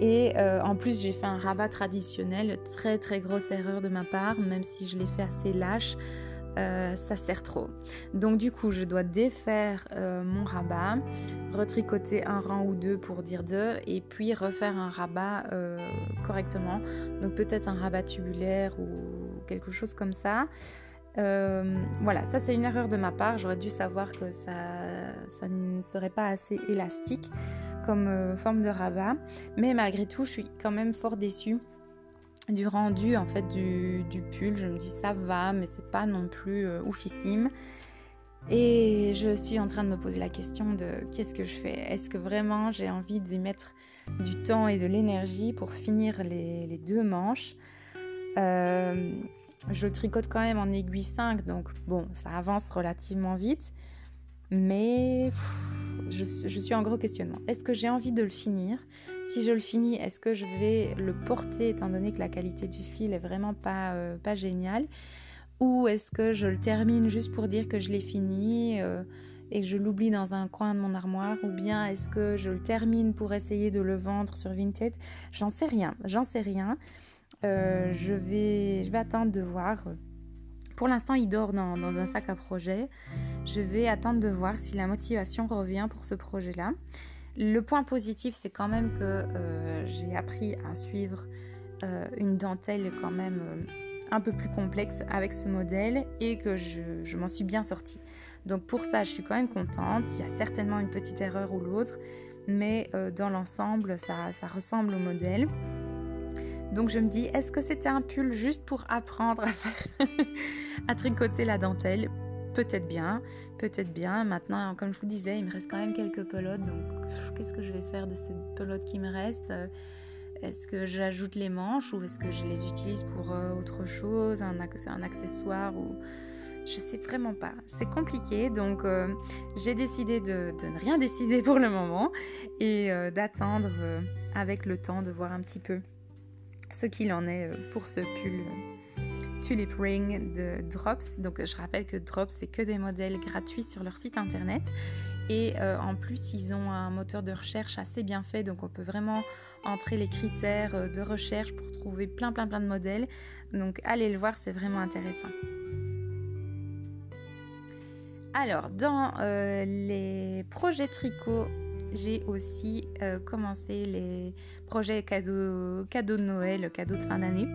Et en plus j'ai fait un rabat traditionnel. Très très grosse erreur de ma part, même si je l'ai fait assez lâche. Euh, ça sert trop. Donc du coup, je dois défaire euh, mon rabat, retricoter un rang ou deux pour dire deux, et puis refaire un rabat euh, correctement. Donc peut-être un rabat tubulaire ou quelque chose comme ça. voilà, ça c'est une erreur de ma part. J'aurais dû savoir que ça, ça ne serait pas assez élastique comme forme de rabat. Mais malgré tout, je suis quand même fort déçue du rendu en fait du, pull. Je me dis ça va, mais c'est pas non plus euh, oufissime. Et je suis en train de me poser la question de qu'est-ce que je fais? Est-ce que vraiment j'ai envie d'y mettre du temps et de l'énergie pour finir les, deux manches? Euh, Je tricote quand même en aiguille 5, donc bon, ça avance relativement vite. Mais je, suis en gros questionnement. Est-ce que j'ai envie de le finir? Si je le finis, est-ce que je vais le porter étant donné que la qualité du fil est vraiment pas, euh, pas géniale? Ou est-ce que je le termine juste pour dire que je l'ai fini euh, et que je l'oublie dans un coin de mon armoire? Ou bien est-ce que je le termine pour essayer de le vendre sur Vinted? J'en sais rien, j'en sais rien. Euh, je, vais, je vais attendre de voir pour l'instant, il dort dans, un sac à projet. Je vais attendre de voir si la motivation revient pour ce projet-là. Le point positif, c'est quand même que euh, j'ai appris à suivre euh, une dentelle quand même euh, un peu plus complexe avec ce modèle et que je, m'en suis bien sortie. Donc pour ça, je suis quand même contente. Il y a certainement une petite erreur ou l'autre, mais dans l'ensemble, ça, ça ressemble au modèle. Donc je me dis, est-ce que c'était un pull juste pour apprendre à, tricoter la dentelle? Peut-être bien, peut-être bien. Maintenant, comme je vous disais, il me reste quand même quelques pelotes. Donc qu'est-ce que je vais faire de ces pelotes qui me restent Est-ce que j'ajoute les manches ou est-ce que je les utilise pour euh, autre chose, un, un accessoire ou je sais vraiment pas. C'est compliqué, donc euh, j'ai décidé de, ne rien décider pour le moment et euh, d'attendre avec le temps de voir un petit peu ce qu'il en est euh, pour ce pull euh, Tulip Ring de Drops. Donc je rappelle que Drops, c'est que des modèles gratuits sur leur site internet. Et euh, en plus, ils ont un moteur de recherche assez bien fait, donc on peut vraiment entrer les critères de recherche pour trouver plein plein plein de modèles. Donc allez le voir, c'est vraiment intéressant. Alors, dans les projets tricot j'ai aussi euh, commencé les projets cadeaux, cadeaux de Noël, cadeaux de fin d'année.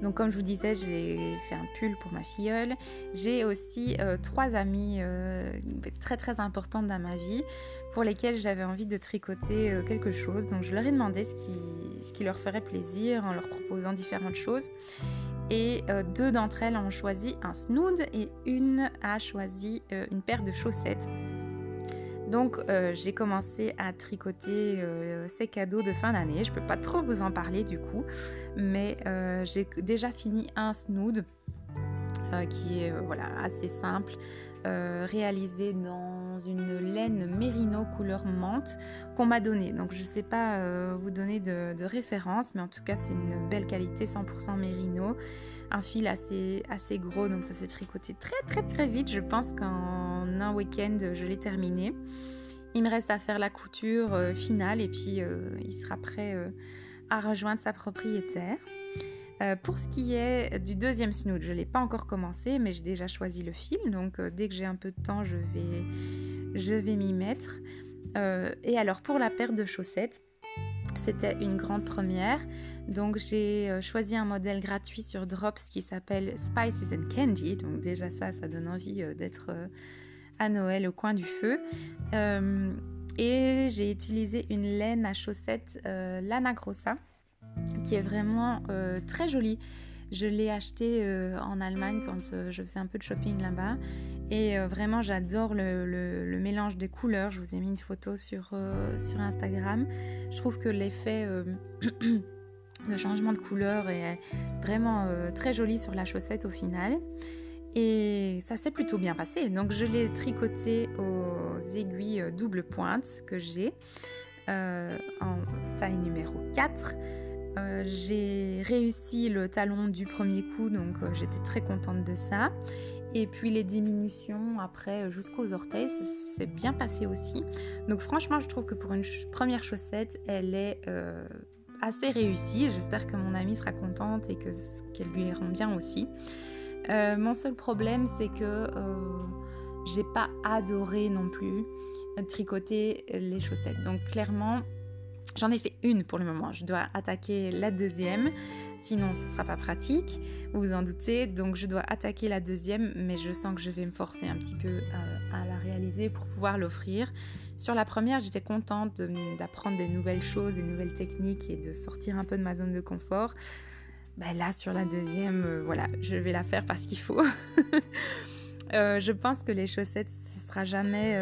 Donc comme je vous disais, j'ai fait un pull pour ma filleule. J'ai aussi euh, trois amis euh, très très importantes dans ma vie pour lesquelles j'avais envie de tricoter quelque chose. Donc je leur ai demandé ce qui leur ferait plaisir en leur proposant différentes choses. Et deux d'entre elles ont choisi un snood et une a choisi une paire de chaussettes. Donc euh, j'ai commencé à tricoter euh, ces cadeaux de fin d'année. Je ne peux pas trop vous en parler du coup, mais euh, j'ai déjà fini un snood qui est voilà, assez simple, réalisé dans une laine mérino couleur menthe qu'on m'a donné. Donc je ne sais pas vous donner de, de, référence, mais en tout cas c'est une belle qualité 100% mérino. Un fil assez, assez gros, donc ça s'est tricoté très très très vite. Je pense qu'en un week-end je l'ai terminé. Il me reste à faire la couture euh, finale et puis euh, il sera prêt euh, à rejoindre sa propriétaire. pour ce qui est du deuxième snood, je ne l'ai pas encore commencé, mais j'ai déjà choisi le fil. Donc dès que j'ai un peu de temps, je vais, je vais m'y mettre. et alors pour la paire de chaussettes, c'était une grande première. Donc j'ai choisi un modèle gratuit sur Drops qui s'appelle Spices and Candy. Donc déjà ça, ça donne envie d'être à Noël au coin du feu. Euh, et j'ai utilisé une laine à chaussettes euh, Lana Grossa qui est vraiment euh, très jolie. Je l'ai acheté en Allemagne quand je faisais un peu de shopping là-bas. Et vraiment, j'adore le, mélange des couleurs. Je vous ai mis une photo sur Instagram. Je trouve que l'effet de changement de couleur est vraiment très joli sur la chaussette au final. Et ça s'est plutôt bien passé. Donc je l'ai tricoté aux aiguilles euh, double pointe que j'ai euh, en taille numéro 4. Euh, j'ai réussi le talon du premier coup, donc j'étais très contente de ça. Et puis les diminutions après jusqu'aux orteils, c'est bien passé aussi. Donc franchement, je trouve que pour une première chaussette, elle est assez réussie. J'espère que mon amie sera contente et qu'elle lui rend bien aussi. Euh, mon seul problème, c'est que euh, j'ai pas adoré non plus tricoter les chaussettes. Donc clairement, j'en ai fait une pour le moment. Je dois attaquer la deuxième, sinon ce sera pas pratique. Vous vous en doutez. Donc je dois attaquer la deuxième, mais je sens que je vais me forcer un petit peu euh, à, la réaliser pour pouvoir l'offrir. Sur la première, j'étais contente d'apprendre des nouvelles choses, des nouvelles techniques et de sortir un peu de ma zone de confort. Ben là, sur la deuxième, euh, voilà, je vais la faire parce qu'il faut. je pense que les chaussettes, ce sera jamais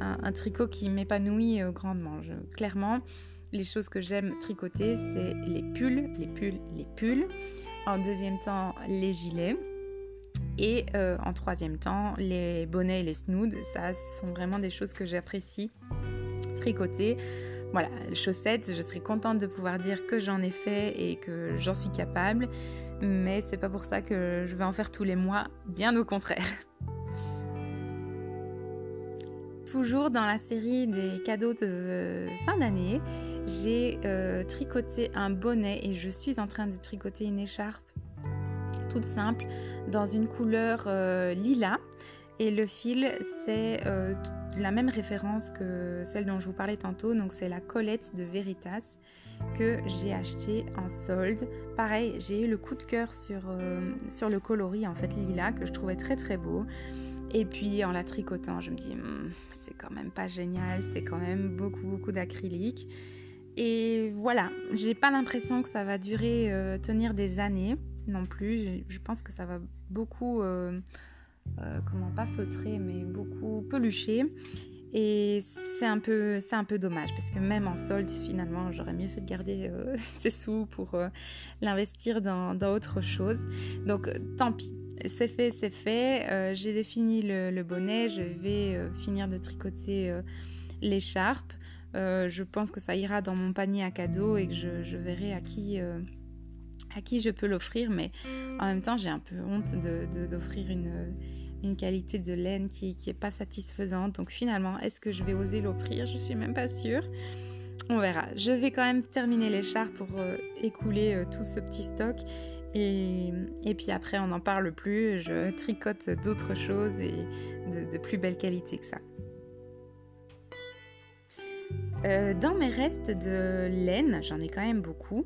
un, tricot qui m'épanouit grandement. clairement, les choses que j'aime tricoter, c'est les pulls, les pulls, les pulls. En deuxième temps, les gilets. Et euh, en troisième temps, les bonnets et les snoods. Ça, ce sont vraiment des choses que j'apprécie tricoter. Voilà, chaussettes, je serais contente de pouvoir dire que j'en ai fait et que j'en suis capable. Mais c'est pas pour ça que je vais en faire tous les mois, bien au contraire. Toujours dans la série des cadeaux de fin d'année, j'ai euh, tricoté un bonnet et je suis en train de tricoter une écharpe toute simple dans une couleur euh, lilas. Et le fil, c'est euh, la même référence que celle dont je vous parlais tantôt. Donc, c'est la Colette de Veritas que j'ai acheté en solde. Pareil, j'ai eu le coup de cœur sur, sur le coloris, en fait, lilas, que je trouvais très très beau. Et puis, en la tricotant, je me dis, hmm, c'est quand même pas génial, c'est quand même beaucoup beaucoup d'acrylique. Et voilà, j'ai pas l'impression que ça va durer, euh, tenir des années non plus. Je, pense que ça va beaucoup, euh, euh, comment pas feutrer, mais beaucoup pelucher. Et c'est un, peu, c'est un peu dommage parce que même en solde, finalement, j'aurais mieux fait de garder ces sous pour l'investir dans, dans, autre chose. Donc tant pis, c'est fait, c'est fait. j'ai défini le, le, bonnet, je vais finir de tricoter l'écharpe. Euh, je pense que ça ira dans mon panier à cadeaux et que je, verrai à qui, euh, à qui je peux l'offrir. Mais en même temps, j'ai un peu honte d'offrir de, une, une, qualité de laine qui n'est pas satisfaisante. Donc finalement, est-ce que je vais oser l'offrir? Je suis même pas sûre. On verra. Je vais quand même terminer l'écharpe pour euh, écouler tout ce petit stock. Et, et, puis après, on n'en parle plus. Je tricote d'autres choses et de plus belle qualité que ça. Euh, dans mes restes de laine, j'en ai quand même beaucoup,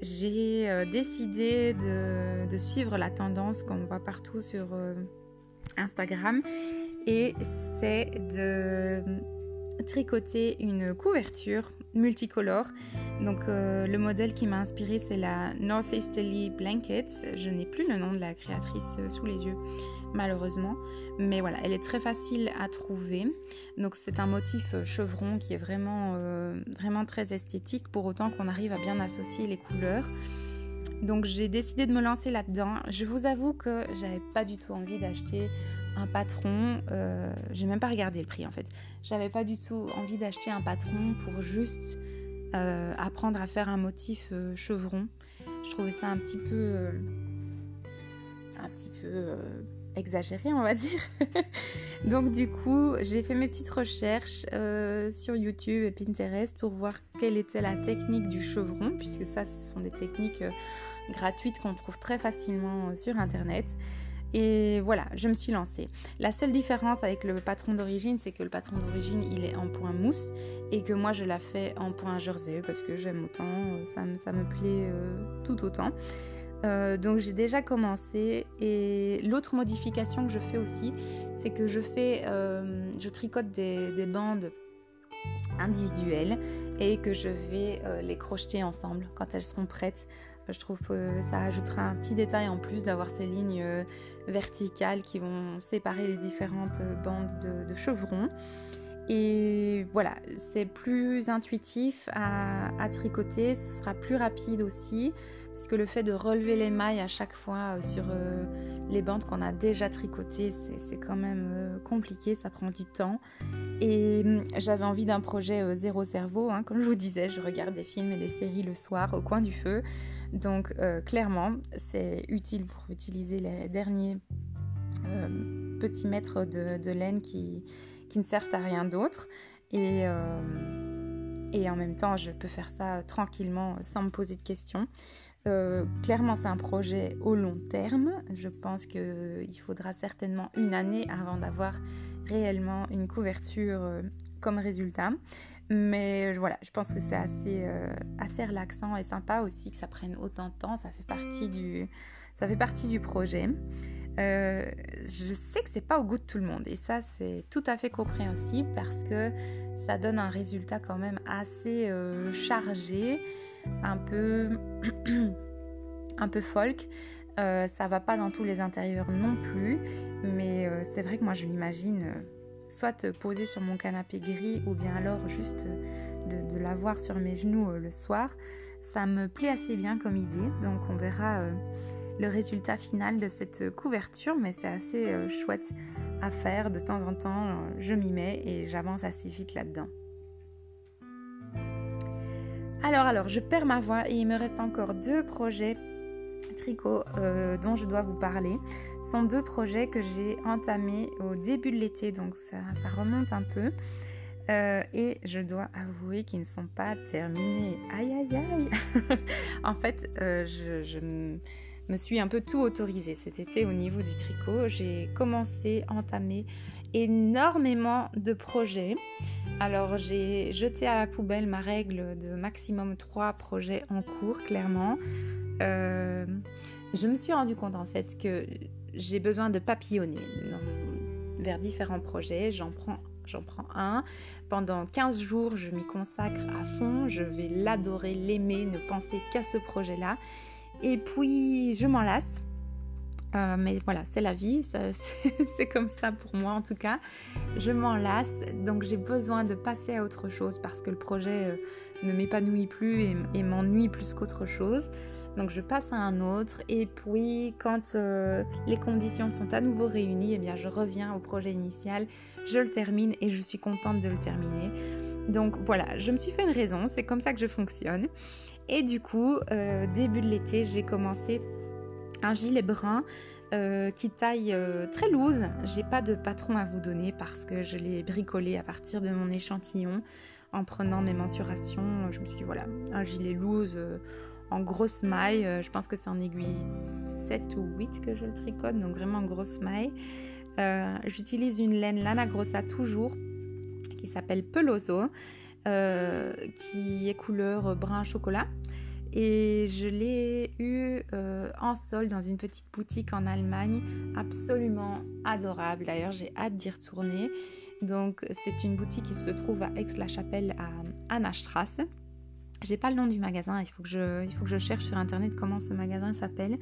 j'ai euh, décidé de, suivre la tendance qu'on voit partout sur euh, Instagram et c'est de tricoter une couverture multicolore. Donc le modèle qui m'a inspiré c'est la Northeasterly Blankets. Je n'ai plus le nom de la créatrice sous les yeux malheureusement. Mais voilà, elle est très facile à trouver. Donc c'est un motif euh, chevron qui est vraiment, euh, vraiment très esthétique pour autant qu'on arrive à bien associer les couleurs. Donc j'ai décidé de me lancer là-dedans. Je vous avoue que j'avais pas du tout envie d'acheter un patron. Euh, j'ai même pas regardé le prix en fait. J'avais pas du tout envie d'acheter un patron pour juste apprendre à faire un motif chevron. Je trouvais ça un petit peu, un petit peu exagéré, on va dire. Donc du coup, j'ai fait mes petites recherches euh, sur YouTube et Pinterest pour voir quelle était la technique du chevron, puisque ça, ce sont des techniques euh, gratuites qu'on trouve très facilement euh, sur Internet. Et voilà, je me suis lancée. La seule différence avec le patron d'origine, c'est que le patron d'origine, il est en point mousse et que moi, je la fais en point jersey parce que j'aime autant, ça, ça, me plaît tout autant. Euh, donc j'ai déjà commencé et l'autre modification que je fais aussi, c'est que je fais, euh, je tricote des, bandes individuelles et que je vais euh, les crocheter ensemble quand elles seront prêtes. Je trouve que ça ajoutera un petit détail en plus d'avoir ces lignes verticales qui vont séparer les différentes bandes de, chevrons. Et voilà, c'est plus intuitif à, à, tricoter, ce sera plus rapide aussi. Parce que le fait de relever les mailles à chaque fois euh, sur euh, les bandes qu'on a déjà tricotées, c'est quand même euh, compliqué, ça prend du temps. Et hum, j'avais envie d'un projet zéro cerveau, hein, comme je vous disais, je regarde des films et des séries le soir au coin du feu. Donc clairement, c'est utile pour utiliser les derniers petits mètres de, laine qui, ne servent à rien d'autre. Et en même temps, je peux faire ça tranquillement sans me poser de questions. Euh, clairement, c'est un projet au long terme. Je pense qu'il faudra certainement une année avant d'avoir réellement une couverture euh, comme résultat. Mais euh, voilà, je pense que c'est assez, assez relaxant et sympa aussi que ça prenne autant de temps. Ça fait partie du, ça fait partie du projet. je sais que c'est pas au goût de tout le monde et ça c'est tout à fait compréhensible parce que ça donne un résultat quand même assez chargé un peu, un peu folk. Euh, ça va pas dans tous les intérieurs non plus, mais euh, c'est vrai que moi je l'imagine euh, soit posée sur mon canapé gris ou bien alors juste de l'avoir sur mes genoux le soir. Ça me plaît assez bien comme idée, donc on verra le résultat final de cette couverture, mais c'est assez chouette à faire. De temps en temps, je m'y mets et j'avance assez vite là-dedans. Alors, alors, je perds ma voix et il me reste encore deux projets tricot euh, dont je dois vous parler. Ce sont deux projets que j'ai entamés au début de l'été, donc ça, remonte un peu. Euh, et je dois avouer qu'ils ne sont pas terminés. Aïe aïe aïe En fait, euh, je, je, me suis un peu tout autorisée cet été au niveau du tricot. J'ai commencé, entamé énormément de projets. Alors j'ai jeté à la poubelle ma règle de maximum 3 projets en cours, clairement. Euh, je me suis rendu compte en fait que j'ai besoin de papillonner vers différents projets. J'en prends, j'en prends un. Pendant 15 jours, je m'y consacre à fond. Je vais l'adorer, l'aimer, ne penser qu'à ce projet-là. Et puis, je m'en lasse. Euh, mais voilà, c'est la vie, c'est comme ça pour moi en tout cas. Je m'en lasse, donc j'ai besoin de passer à autre chose parce que le projet euh, ne m'épanouit plus et, m'ennuie plus qu'autre chose. Donc je passe à un autre et puis quand euh, les conditions sont à nouveau réunies, eh bien je reviens au projet initial, je le termine et je suis contente de le terminer. Donc voilà, je me suis fait une raison, c'est comme ça que je fonctionne. Et du coup, début de l'été, j'ai commencé un gilet brun euh, qui taille euh, très loose. J'ai pas de patron à vous donner parce que je l'ai bricolé à partir de mon échantillon en prenant mes mensurations. Je me suis dit voilà, un gilet loose euh, en grosse maille. je pense que c'est en aiguille 7 ou 8 que je le tricote, donc vraiment grosse maille. J'utilise une laine Lana Grossa toujours qui s'appelle Peloso, qui est couleur brun chocolat. Et je l'ai eu euh, en solde dans une petite boutique en Allemagne, absolument adorable. D'ailleurs, j'ai hâte d'y retourner. Donc, c'est une boutique qui se trouve à Aix-la-Chapelle à Annastrasse. J'ai pas le nom du magasin, il faut, que je, il faut que je cherche sur internet comment ce magasin s'appelle.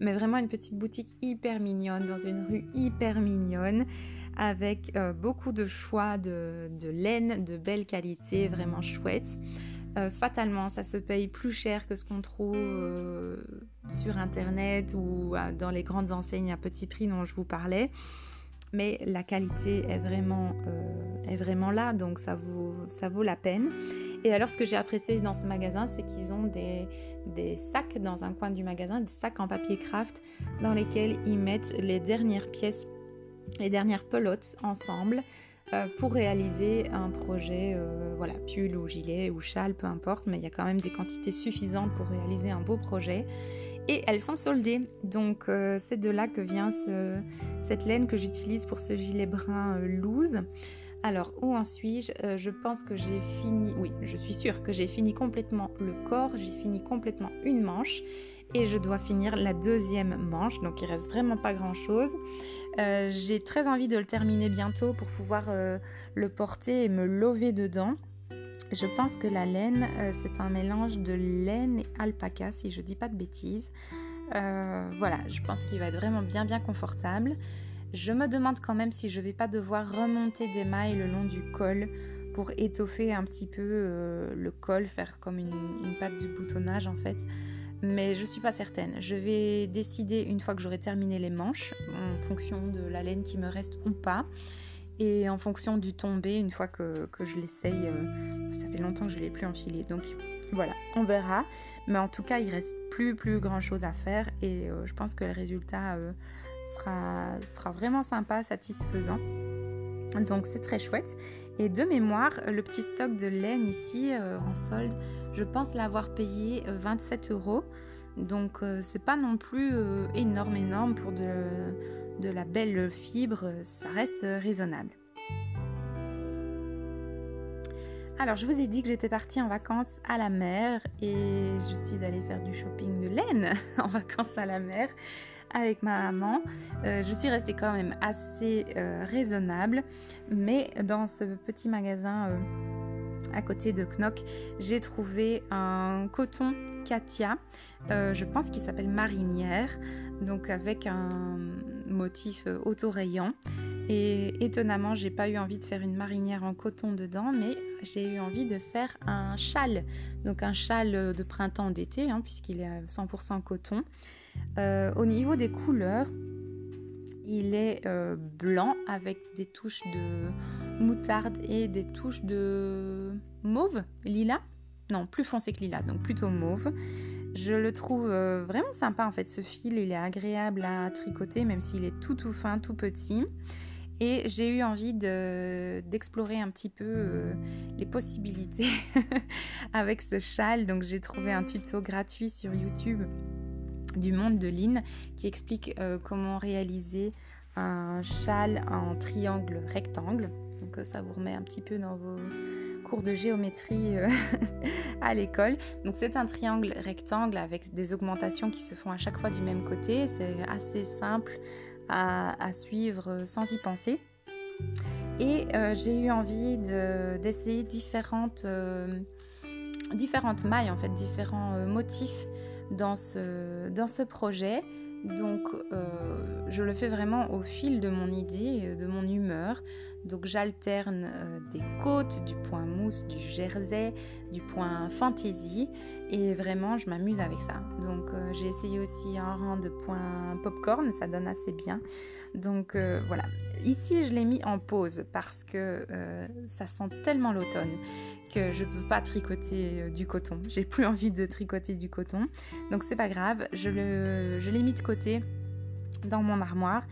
Mais vraiment une petite boutique hyper mignonne, dans une rue hyper mignonne, avec euh, beaucoup de choix de, laine de belle qualité, vraiment chouette. Euh, fatalement, ça se paye plus cher que ce qu'on trouve euh, sur Internet ou dans les grandes enseignes à petit prix dont je vous parlais. Mais la qualité est vraiment, là, donc ça vaut, ça vaut la peine. Et alors, ce que j'ai apprécié dans ce magasin, c'est qu'ils ont des, des sacs dans un coin du magasin, des sacs en papier craft dans lesquels ils mettent les dernières pièces, les dernières pelotes ensemble. Euh, pour réaliser un projet, euh, voilà, pull ou gilet ou châle, peu importe, mais il y a quand même des quantités suffisantes pour réaliser un beau projet. Et elles sont soldées, donc euh, c'est de là que vient cette laine que j'utilise pour ce gilet brun loose. Alors, où en suis-je? Je pense que j'ai fini, oui, je suis sûre que j'ai fini complètement le corps, j'ai fini complètement une manche et je dois finir la deuxième manche, donc il reste vraiment pas grand chose. Euh, j'ai très envie de le terminer bientôt pour pouvoir euh, le porter et me lever dedans. Je pense que la laine, euh, c'est un mélange de laine et alpaca, si je dis pas de bêtises. voilà, je pense qu'il va être vraiment bien bien confortable. Je me demande quand même si je vais pas devoir remonter des mailles le long du col pour étoffer un petit peu le col, faire comme une patte de boutonnage en fait mais je suis pas certaine. Je vais décider une fois que j'aurai terminé les manches, en fonction de la laine qui me reste ou pas, et en fonction du tombé, une fois que, je l'essaye. Euh, ça fait longtemps que je ne l'ai plus enfilé, donc voilà, on verra. Mais en tout cas, il reste plus plus grand chose à faire, et euh, je pense que le résultat euh, sera, sera vraiment sympa, satisfaisant. Donc c'est très chouette. Et de mémoire, le petit stock de laine ici en solde, je pense l'avoir payé 27 euh, euros. Donc euh, c'est pas non plus euh, énorme énorme pour de, la belle fibre, ça reste raisonnable. Alors je vous ai dit que j'étais partie en vacances à la mer et je suis allée faire du shopping de laine en vacances à la mer avec ma maman. je suis restée quand même assez raisonnable, mais dans ce petit magasin à côté de Knock, j'ai trouvé un coton Katia, euh, je pense qu'il s'appelle marinière, donc avec un motif euh, auto-rayant. Et étonnamment, j'ai pas eu envie de faire une marinière en coton dedans, mais j'ai eu envie de faire un châle, donc un châle de printemps d'été, hein, puisqu'il est 100% coton. Euh, au niveau des couleurs, il est blanc avec des touches de moutarde et des touches de mauve, lila. Non, plus foncé que lila, donc plutôt mauve. Je le trouve euh, vraiment sympa en fait ce fil, il est agréable à tricoter même s'il est tout tout fin, tout petit. Et j'ai eu envie d'explorer un petit peu euh, les possibilités avec ce châle. Donc j'ai trouvé un tuto gratuit sur YouTube du monde de Lynn qui explique euh, comment réaliser un châle en triangle rectangle. Donc euh, ça vous remet un petit peu dans vos cours de géométrie euh, à l'école. Donc c'est un triangle rectangle avec des augmentations qui se font à chaque fois du même côté. C'est assez simple à, suivre euh, sans y penser. Et j'ai eu envie d'essayer différentes, différentes mailles, en fait, différents motifs dans ce, dans ce projet. Donc je le fais vraiment au fil de mon idée, de mon humeur. Donc j'alterne euh, des côtes, du point mousse, du jersey, du point fantaisie et vraiment je m'amuse avec ça. Donc euh, j'ai essayé aussi un rang de point popcorn, ça donne assez bien. Donc euh, voilà, ici je l'ai mis en pause parce que ça sent tellement l'automne que je ne peux pas tricoter du coton. J'ai plus envie de tricoter du coton. Donc c'est pas grave, je l'ai mis de côté dans mon armoire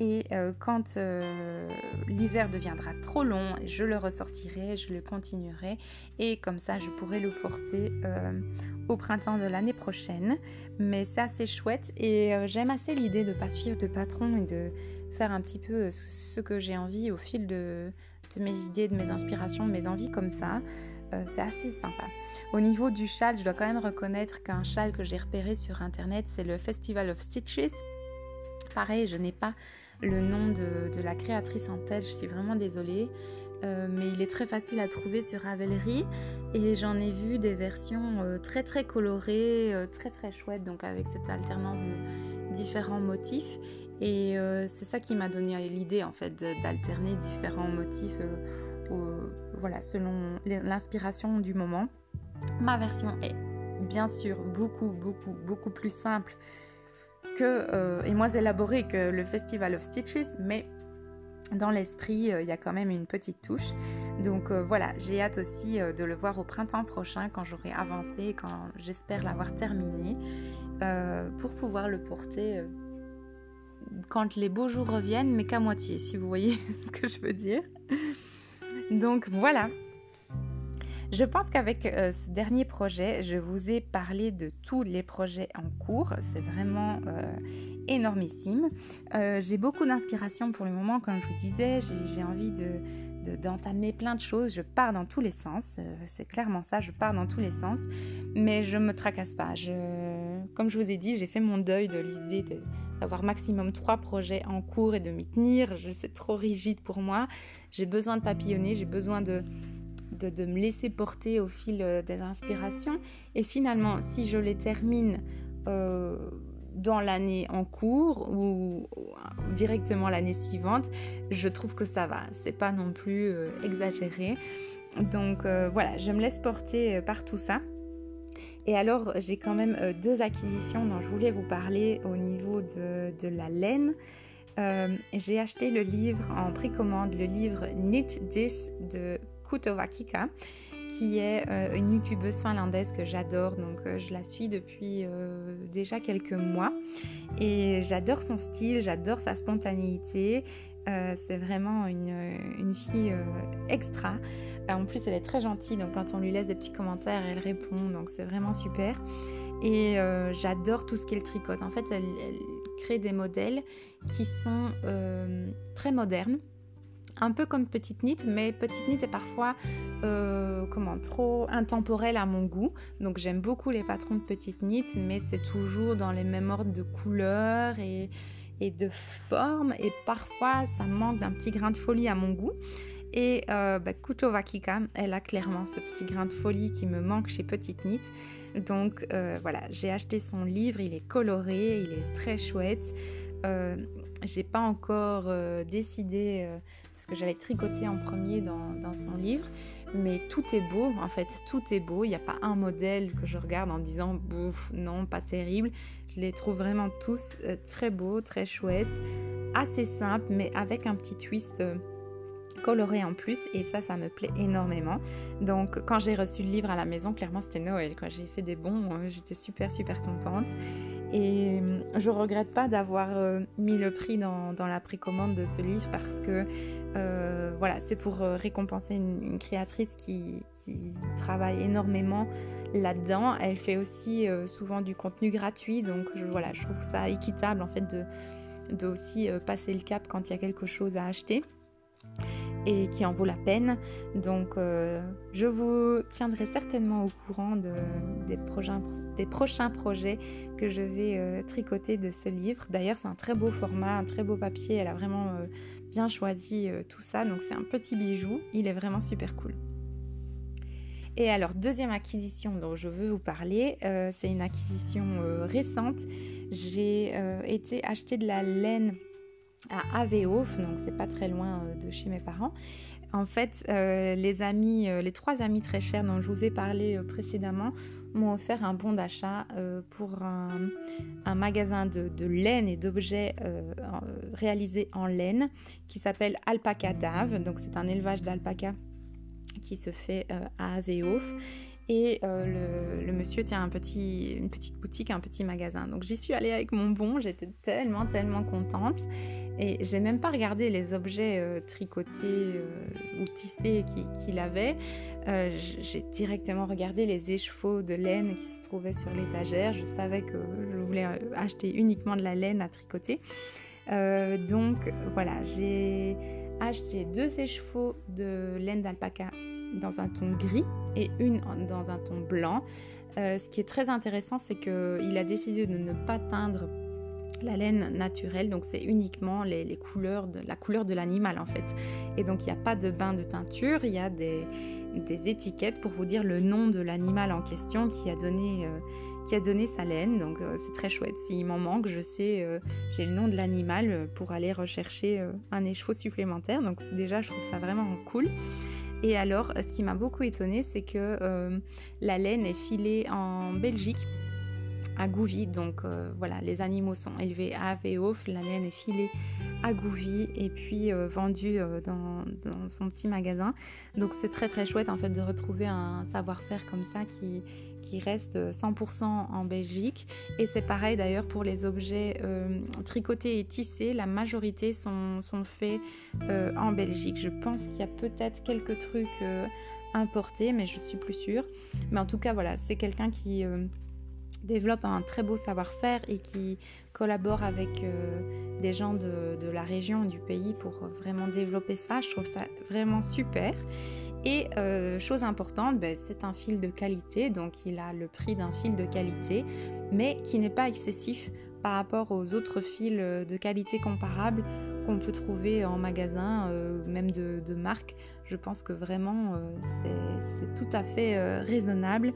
et euh, quand euh, l'hiver deviendra trop long, je le ressortirai, je le continuerai. Et comme ça, je pourrai le porter euh, au printemps de l'année prochaine. Mais c'est assez chouette et j'aime assez l'idée de ne pas suivre de patron et de faire un petit peu ce que j'ai envie au fil de, mes idées, de mes inspirations, de mes envies comme ça. C'est assez sympa. Au niveau du châle, je dois quand même reconnaître qu'un châle que j'ai repéré sur internet, c'est le Festival of Stitches. Pareil, je n'ai pas le nom de, la créatrice en tête, je suis vraiment désolée. Euh, mais il est très facile à trouver sur Ravelry et j'en ai vu des versions euh, très très colorées, euh, très très chouettes, donc avec cette alternance de différents motifs. Et c'est ça qui m'a donné l'idée en fait d'alterner différents motifs voilà, selon l'inspiration du moment. Ma version est bien sûr beaucoup beaucoup beaucoup plus simple euh, et moins élaboré que le Festival of Stitches, mais dans l'esprit, euh, il y a quand même une petite touche. Donc euh, voilà, j'ai hâte aussi de le voir au printemps prochain quand j'aurai avancé, quand j'espère l'avoir terminé, pour pouvoir le porter quand les beaux jours reviennent, mais qu'à moitié, si vous voyez ce que je veux dire. Donc voilà, je pense qu'avec euh, ce dernier projet, je vous ai parlé de tous les projets en cours. C'est vraiment euh, énormissime. Euh, j'ai beaucoup d'inspiration pour le moment, comme je vous disais. J'ai envie de, d'entamer plein de choses. Je pars dans tous les sens. c'est clairement ça, je pars dans tous les sens. Mais je ne me tracasse pas. Je, comme je vous ai dit, j'ai fait mon deuil de l'idée d'avoir maximum trois projets en cours et de m'y tenir. C'est trop rigide pour moi. J'ai besoin de papillonner, j'ai besoin de de, me laisser porter au fil euh, des inspirations. Et finalement, si je les termine euh, dans l'année en cours ou, directement l'année suivante, je trouve que ça va. C'est pas non plus euh, exagéré. Donc voilà, je me laisse porter par tout ça. Et alors, j'ai quand même deux acquisitions dont je voulais vous parler au niveau de, de la laine. j'ai acheté le livre en précommande, le livre Knit This de Kutovakika, qui est euh, une youtubeuse finlandaise que j'adore. Donc euh, je la suis depuis euh, déjà quelques mois et j'adore son style, j'adore sa spontanéité. c'est vraiment une, une fille extra. En plus, elle est très gentille, donc quand on lui laisse des petits commentaires, elle répond, donc c'est vraiment super. Et j'adore tout ce qu'elle tricote. En fait, elle, crée des modèles qui sont très modernes un peu comme Petite Knit, mais Petite Knit est parfois euh, comment, trop intemporel à mon goût. Donc j'aime beaucoup les patrons de Petite Knit, mais c'est toujours dans les mêmes ordres de couleurs et, de formes. Et parfois, ça manque d'un petit grain de folie à mon goût. Et euh, bah, elle a clairement ce petit grain de folie qui me manque chez Petite Knit. Donc euh, voilà, j'ai acheté son livre, il est coloré, il est très chouette. Euh, j'ai pas encore euh, décidé ce que j'allais tricoter en premier dans, dans, son livre, mais tout est beau en fait, tout est beau. Il n'y a pas un modèle que je regarde en disant bouf, non, pas terrible. Je les trouve vraiment tous très beaux, très chouettes, assez simples, mais avec un petit twist coloré en plus et ça ça me plaît énormément. Donc quand j'ai reçu le livre à la maison clairement c'était Noël quoi. J'ai fait des bons j'étais super super contente. Et euh, je regrette pas d'avoir euh, mis le prix dans, dans, la précommande de ce livre parce que euh, voilà, c'est pour récompenser une, créatrice qui, travaille énormément là-dedans. Elle fait aussi souvent du contenu gratuit, donc je, voilà, je trouve ça équitable en fait de, de aussi passer le cap quand il y a quelque chose à acheter et qui en vaut la peine. Donc euh, je vous tiendrai certainement au courant de, des, prochains, des, prochains projets que je vais euh, tricoter de ce livre. D'ailleurs c'est un très beau format, un très beau papier, elle a vraiment euh, bien choisi tout ça. Donc c'est un petit bijou, il est vraiment super cool. Et alors deuxième acquisition dont je veux vous parler, c'est une acquisition récente. J'ai été acheter de la laine à Aveof, donc c'est pas très loin euh, de chez mes parents. En fait, euh, les amis, euh, les trois amis très chers dont je vous ai parlé précédemment m'ont offert un bon d'achat pour un, magasin de, laine et d'objets réalisés en laine qui s'appelle Alpaca Dave. Donc c'est un élevage d'alpaca qui se fait à Aveof et euh, le, monsieur tient une petite boutique, un petit magasin. Donc j'y suis allée avec mon bon, j'étais tellement, tellement contente. Et j'ai même pas regardé les objets euh, tricotés euh, ou tissés qu'il qu avait. J'ai directement regardé les écheveaux de laine qui se trouvaient sur l'étagère. Je savais que je voulais acheter uniquement de la laine à tricoter. Donc voilà, j'ai acheté deux écheveaux de laine d'alpaca dans un ton gris et une dans un ton blanc. Euh, ce qui est très intéressant, c'est qu'il a décidé de ne pas teindre la laine naturelle, donc c'est uniquement les, couleurs la couleur de l'animal en fait. Et donc il n'y a pas de bain de teinture, il y a des, étiquettes pour vous dire le nom de l'animal en question qui a donné, euh, qui a donné sa laine. Donc euh, c'est très chouette. S'il m'en manque, je sais, j'ai le nom de l'animal pour aller rechercher un écheveau supplémentaire. Donc déjà, je trouve ça vraiment cool. Et alors, ce qui m'a beaucoup étonné, c'est que euh, la laine est filée en Belgique à Gouvy. Donc euh, voilà, les animaux sont élevés à Aveof, la laine est filée à Gouvy et puis euh, vendue dans, son petit magasin. Donc c'est très très chouette en fait de retrouver un savoir-faire comme ça qui, qui reste 100% en Belgique. Et c'est pareil d'ailleurs pour les objets euh, tricotés et tissés, la majorité sont, sont faits euh, en Belgique. Je pense qu'il y a peut-être quelques trucs euh, importés, mais je suis plus sûre. Mais en tout cas, voilà, c'est quelqu'un qui développe un très beau savoir-faire et qui collabore avec euh, des gens de, de, la région du pays pour vraiment développer ça. Je trouve ça vraiment super. Et euh, chose importante, ben, c'est un fil de qualité, donc il a le prix d'un fil de qualité, mais qui n'est pas excessif par rapport aux autres fils de qualité comparables qu'on peut trouver en magasin, euh, même de, de, marque. Je pense que vraiment euh, c'est tout à fait euh, raisonnable.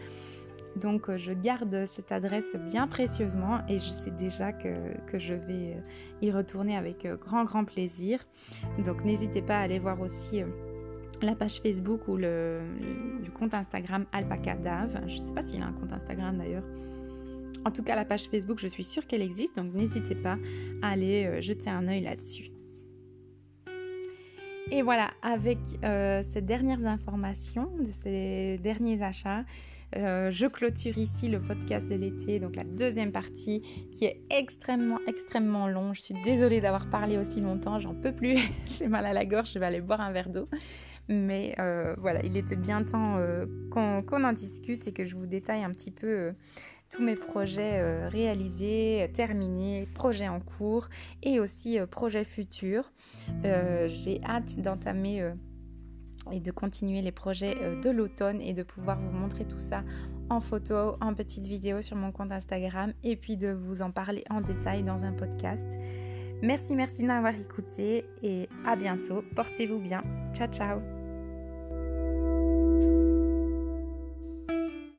Donc euh, je garde cette adresse bien précieusement et je sais déjà que, que je vais y retourner avec grand grand plaisir. Donc n'hésitez pas à aller voir aussi la page Facebook ou le, compte Instagram Alpaca Dave. Je ne sais pas s'il a un compte Instagram d'ailleurs. En tout cas, la page Facebook, je suis sûre qu'elle existe, donc n'hésitez pas à aller euh, jeter un œil là-dessus. Et voilà, avec euh, ces dernières informations, de ces derniers achats, euh, je clôture ici le podcast de l'été, donc la deuxième partie qui est extrêmement, extrêmement long. Je suis désolée d'avoir parlé aussi longtemps, j'en peux plus, j'ai mal à la gorge, je vais aller boire un verre d'eau. Mais euh, voilà, il était bien temps euh, qu'on qu en discute et que je vous détaille un petit peu euh, tous mes projets réalisés, terminés, projets en cours et aussi projets futurs. J'ai hâte d'entamer et de continuer les projets de l'automne et de pouvoir vous montrer tout ça en photo, en petite vidéo sur mon compte Instagram et puis de vous en parler en détail dans un podcast. Merci, merci d'avoir écouté et à bientôt. Portez-vous bien. Ciao ciao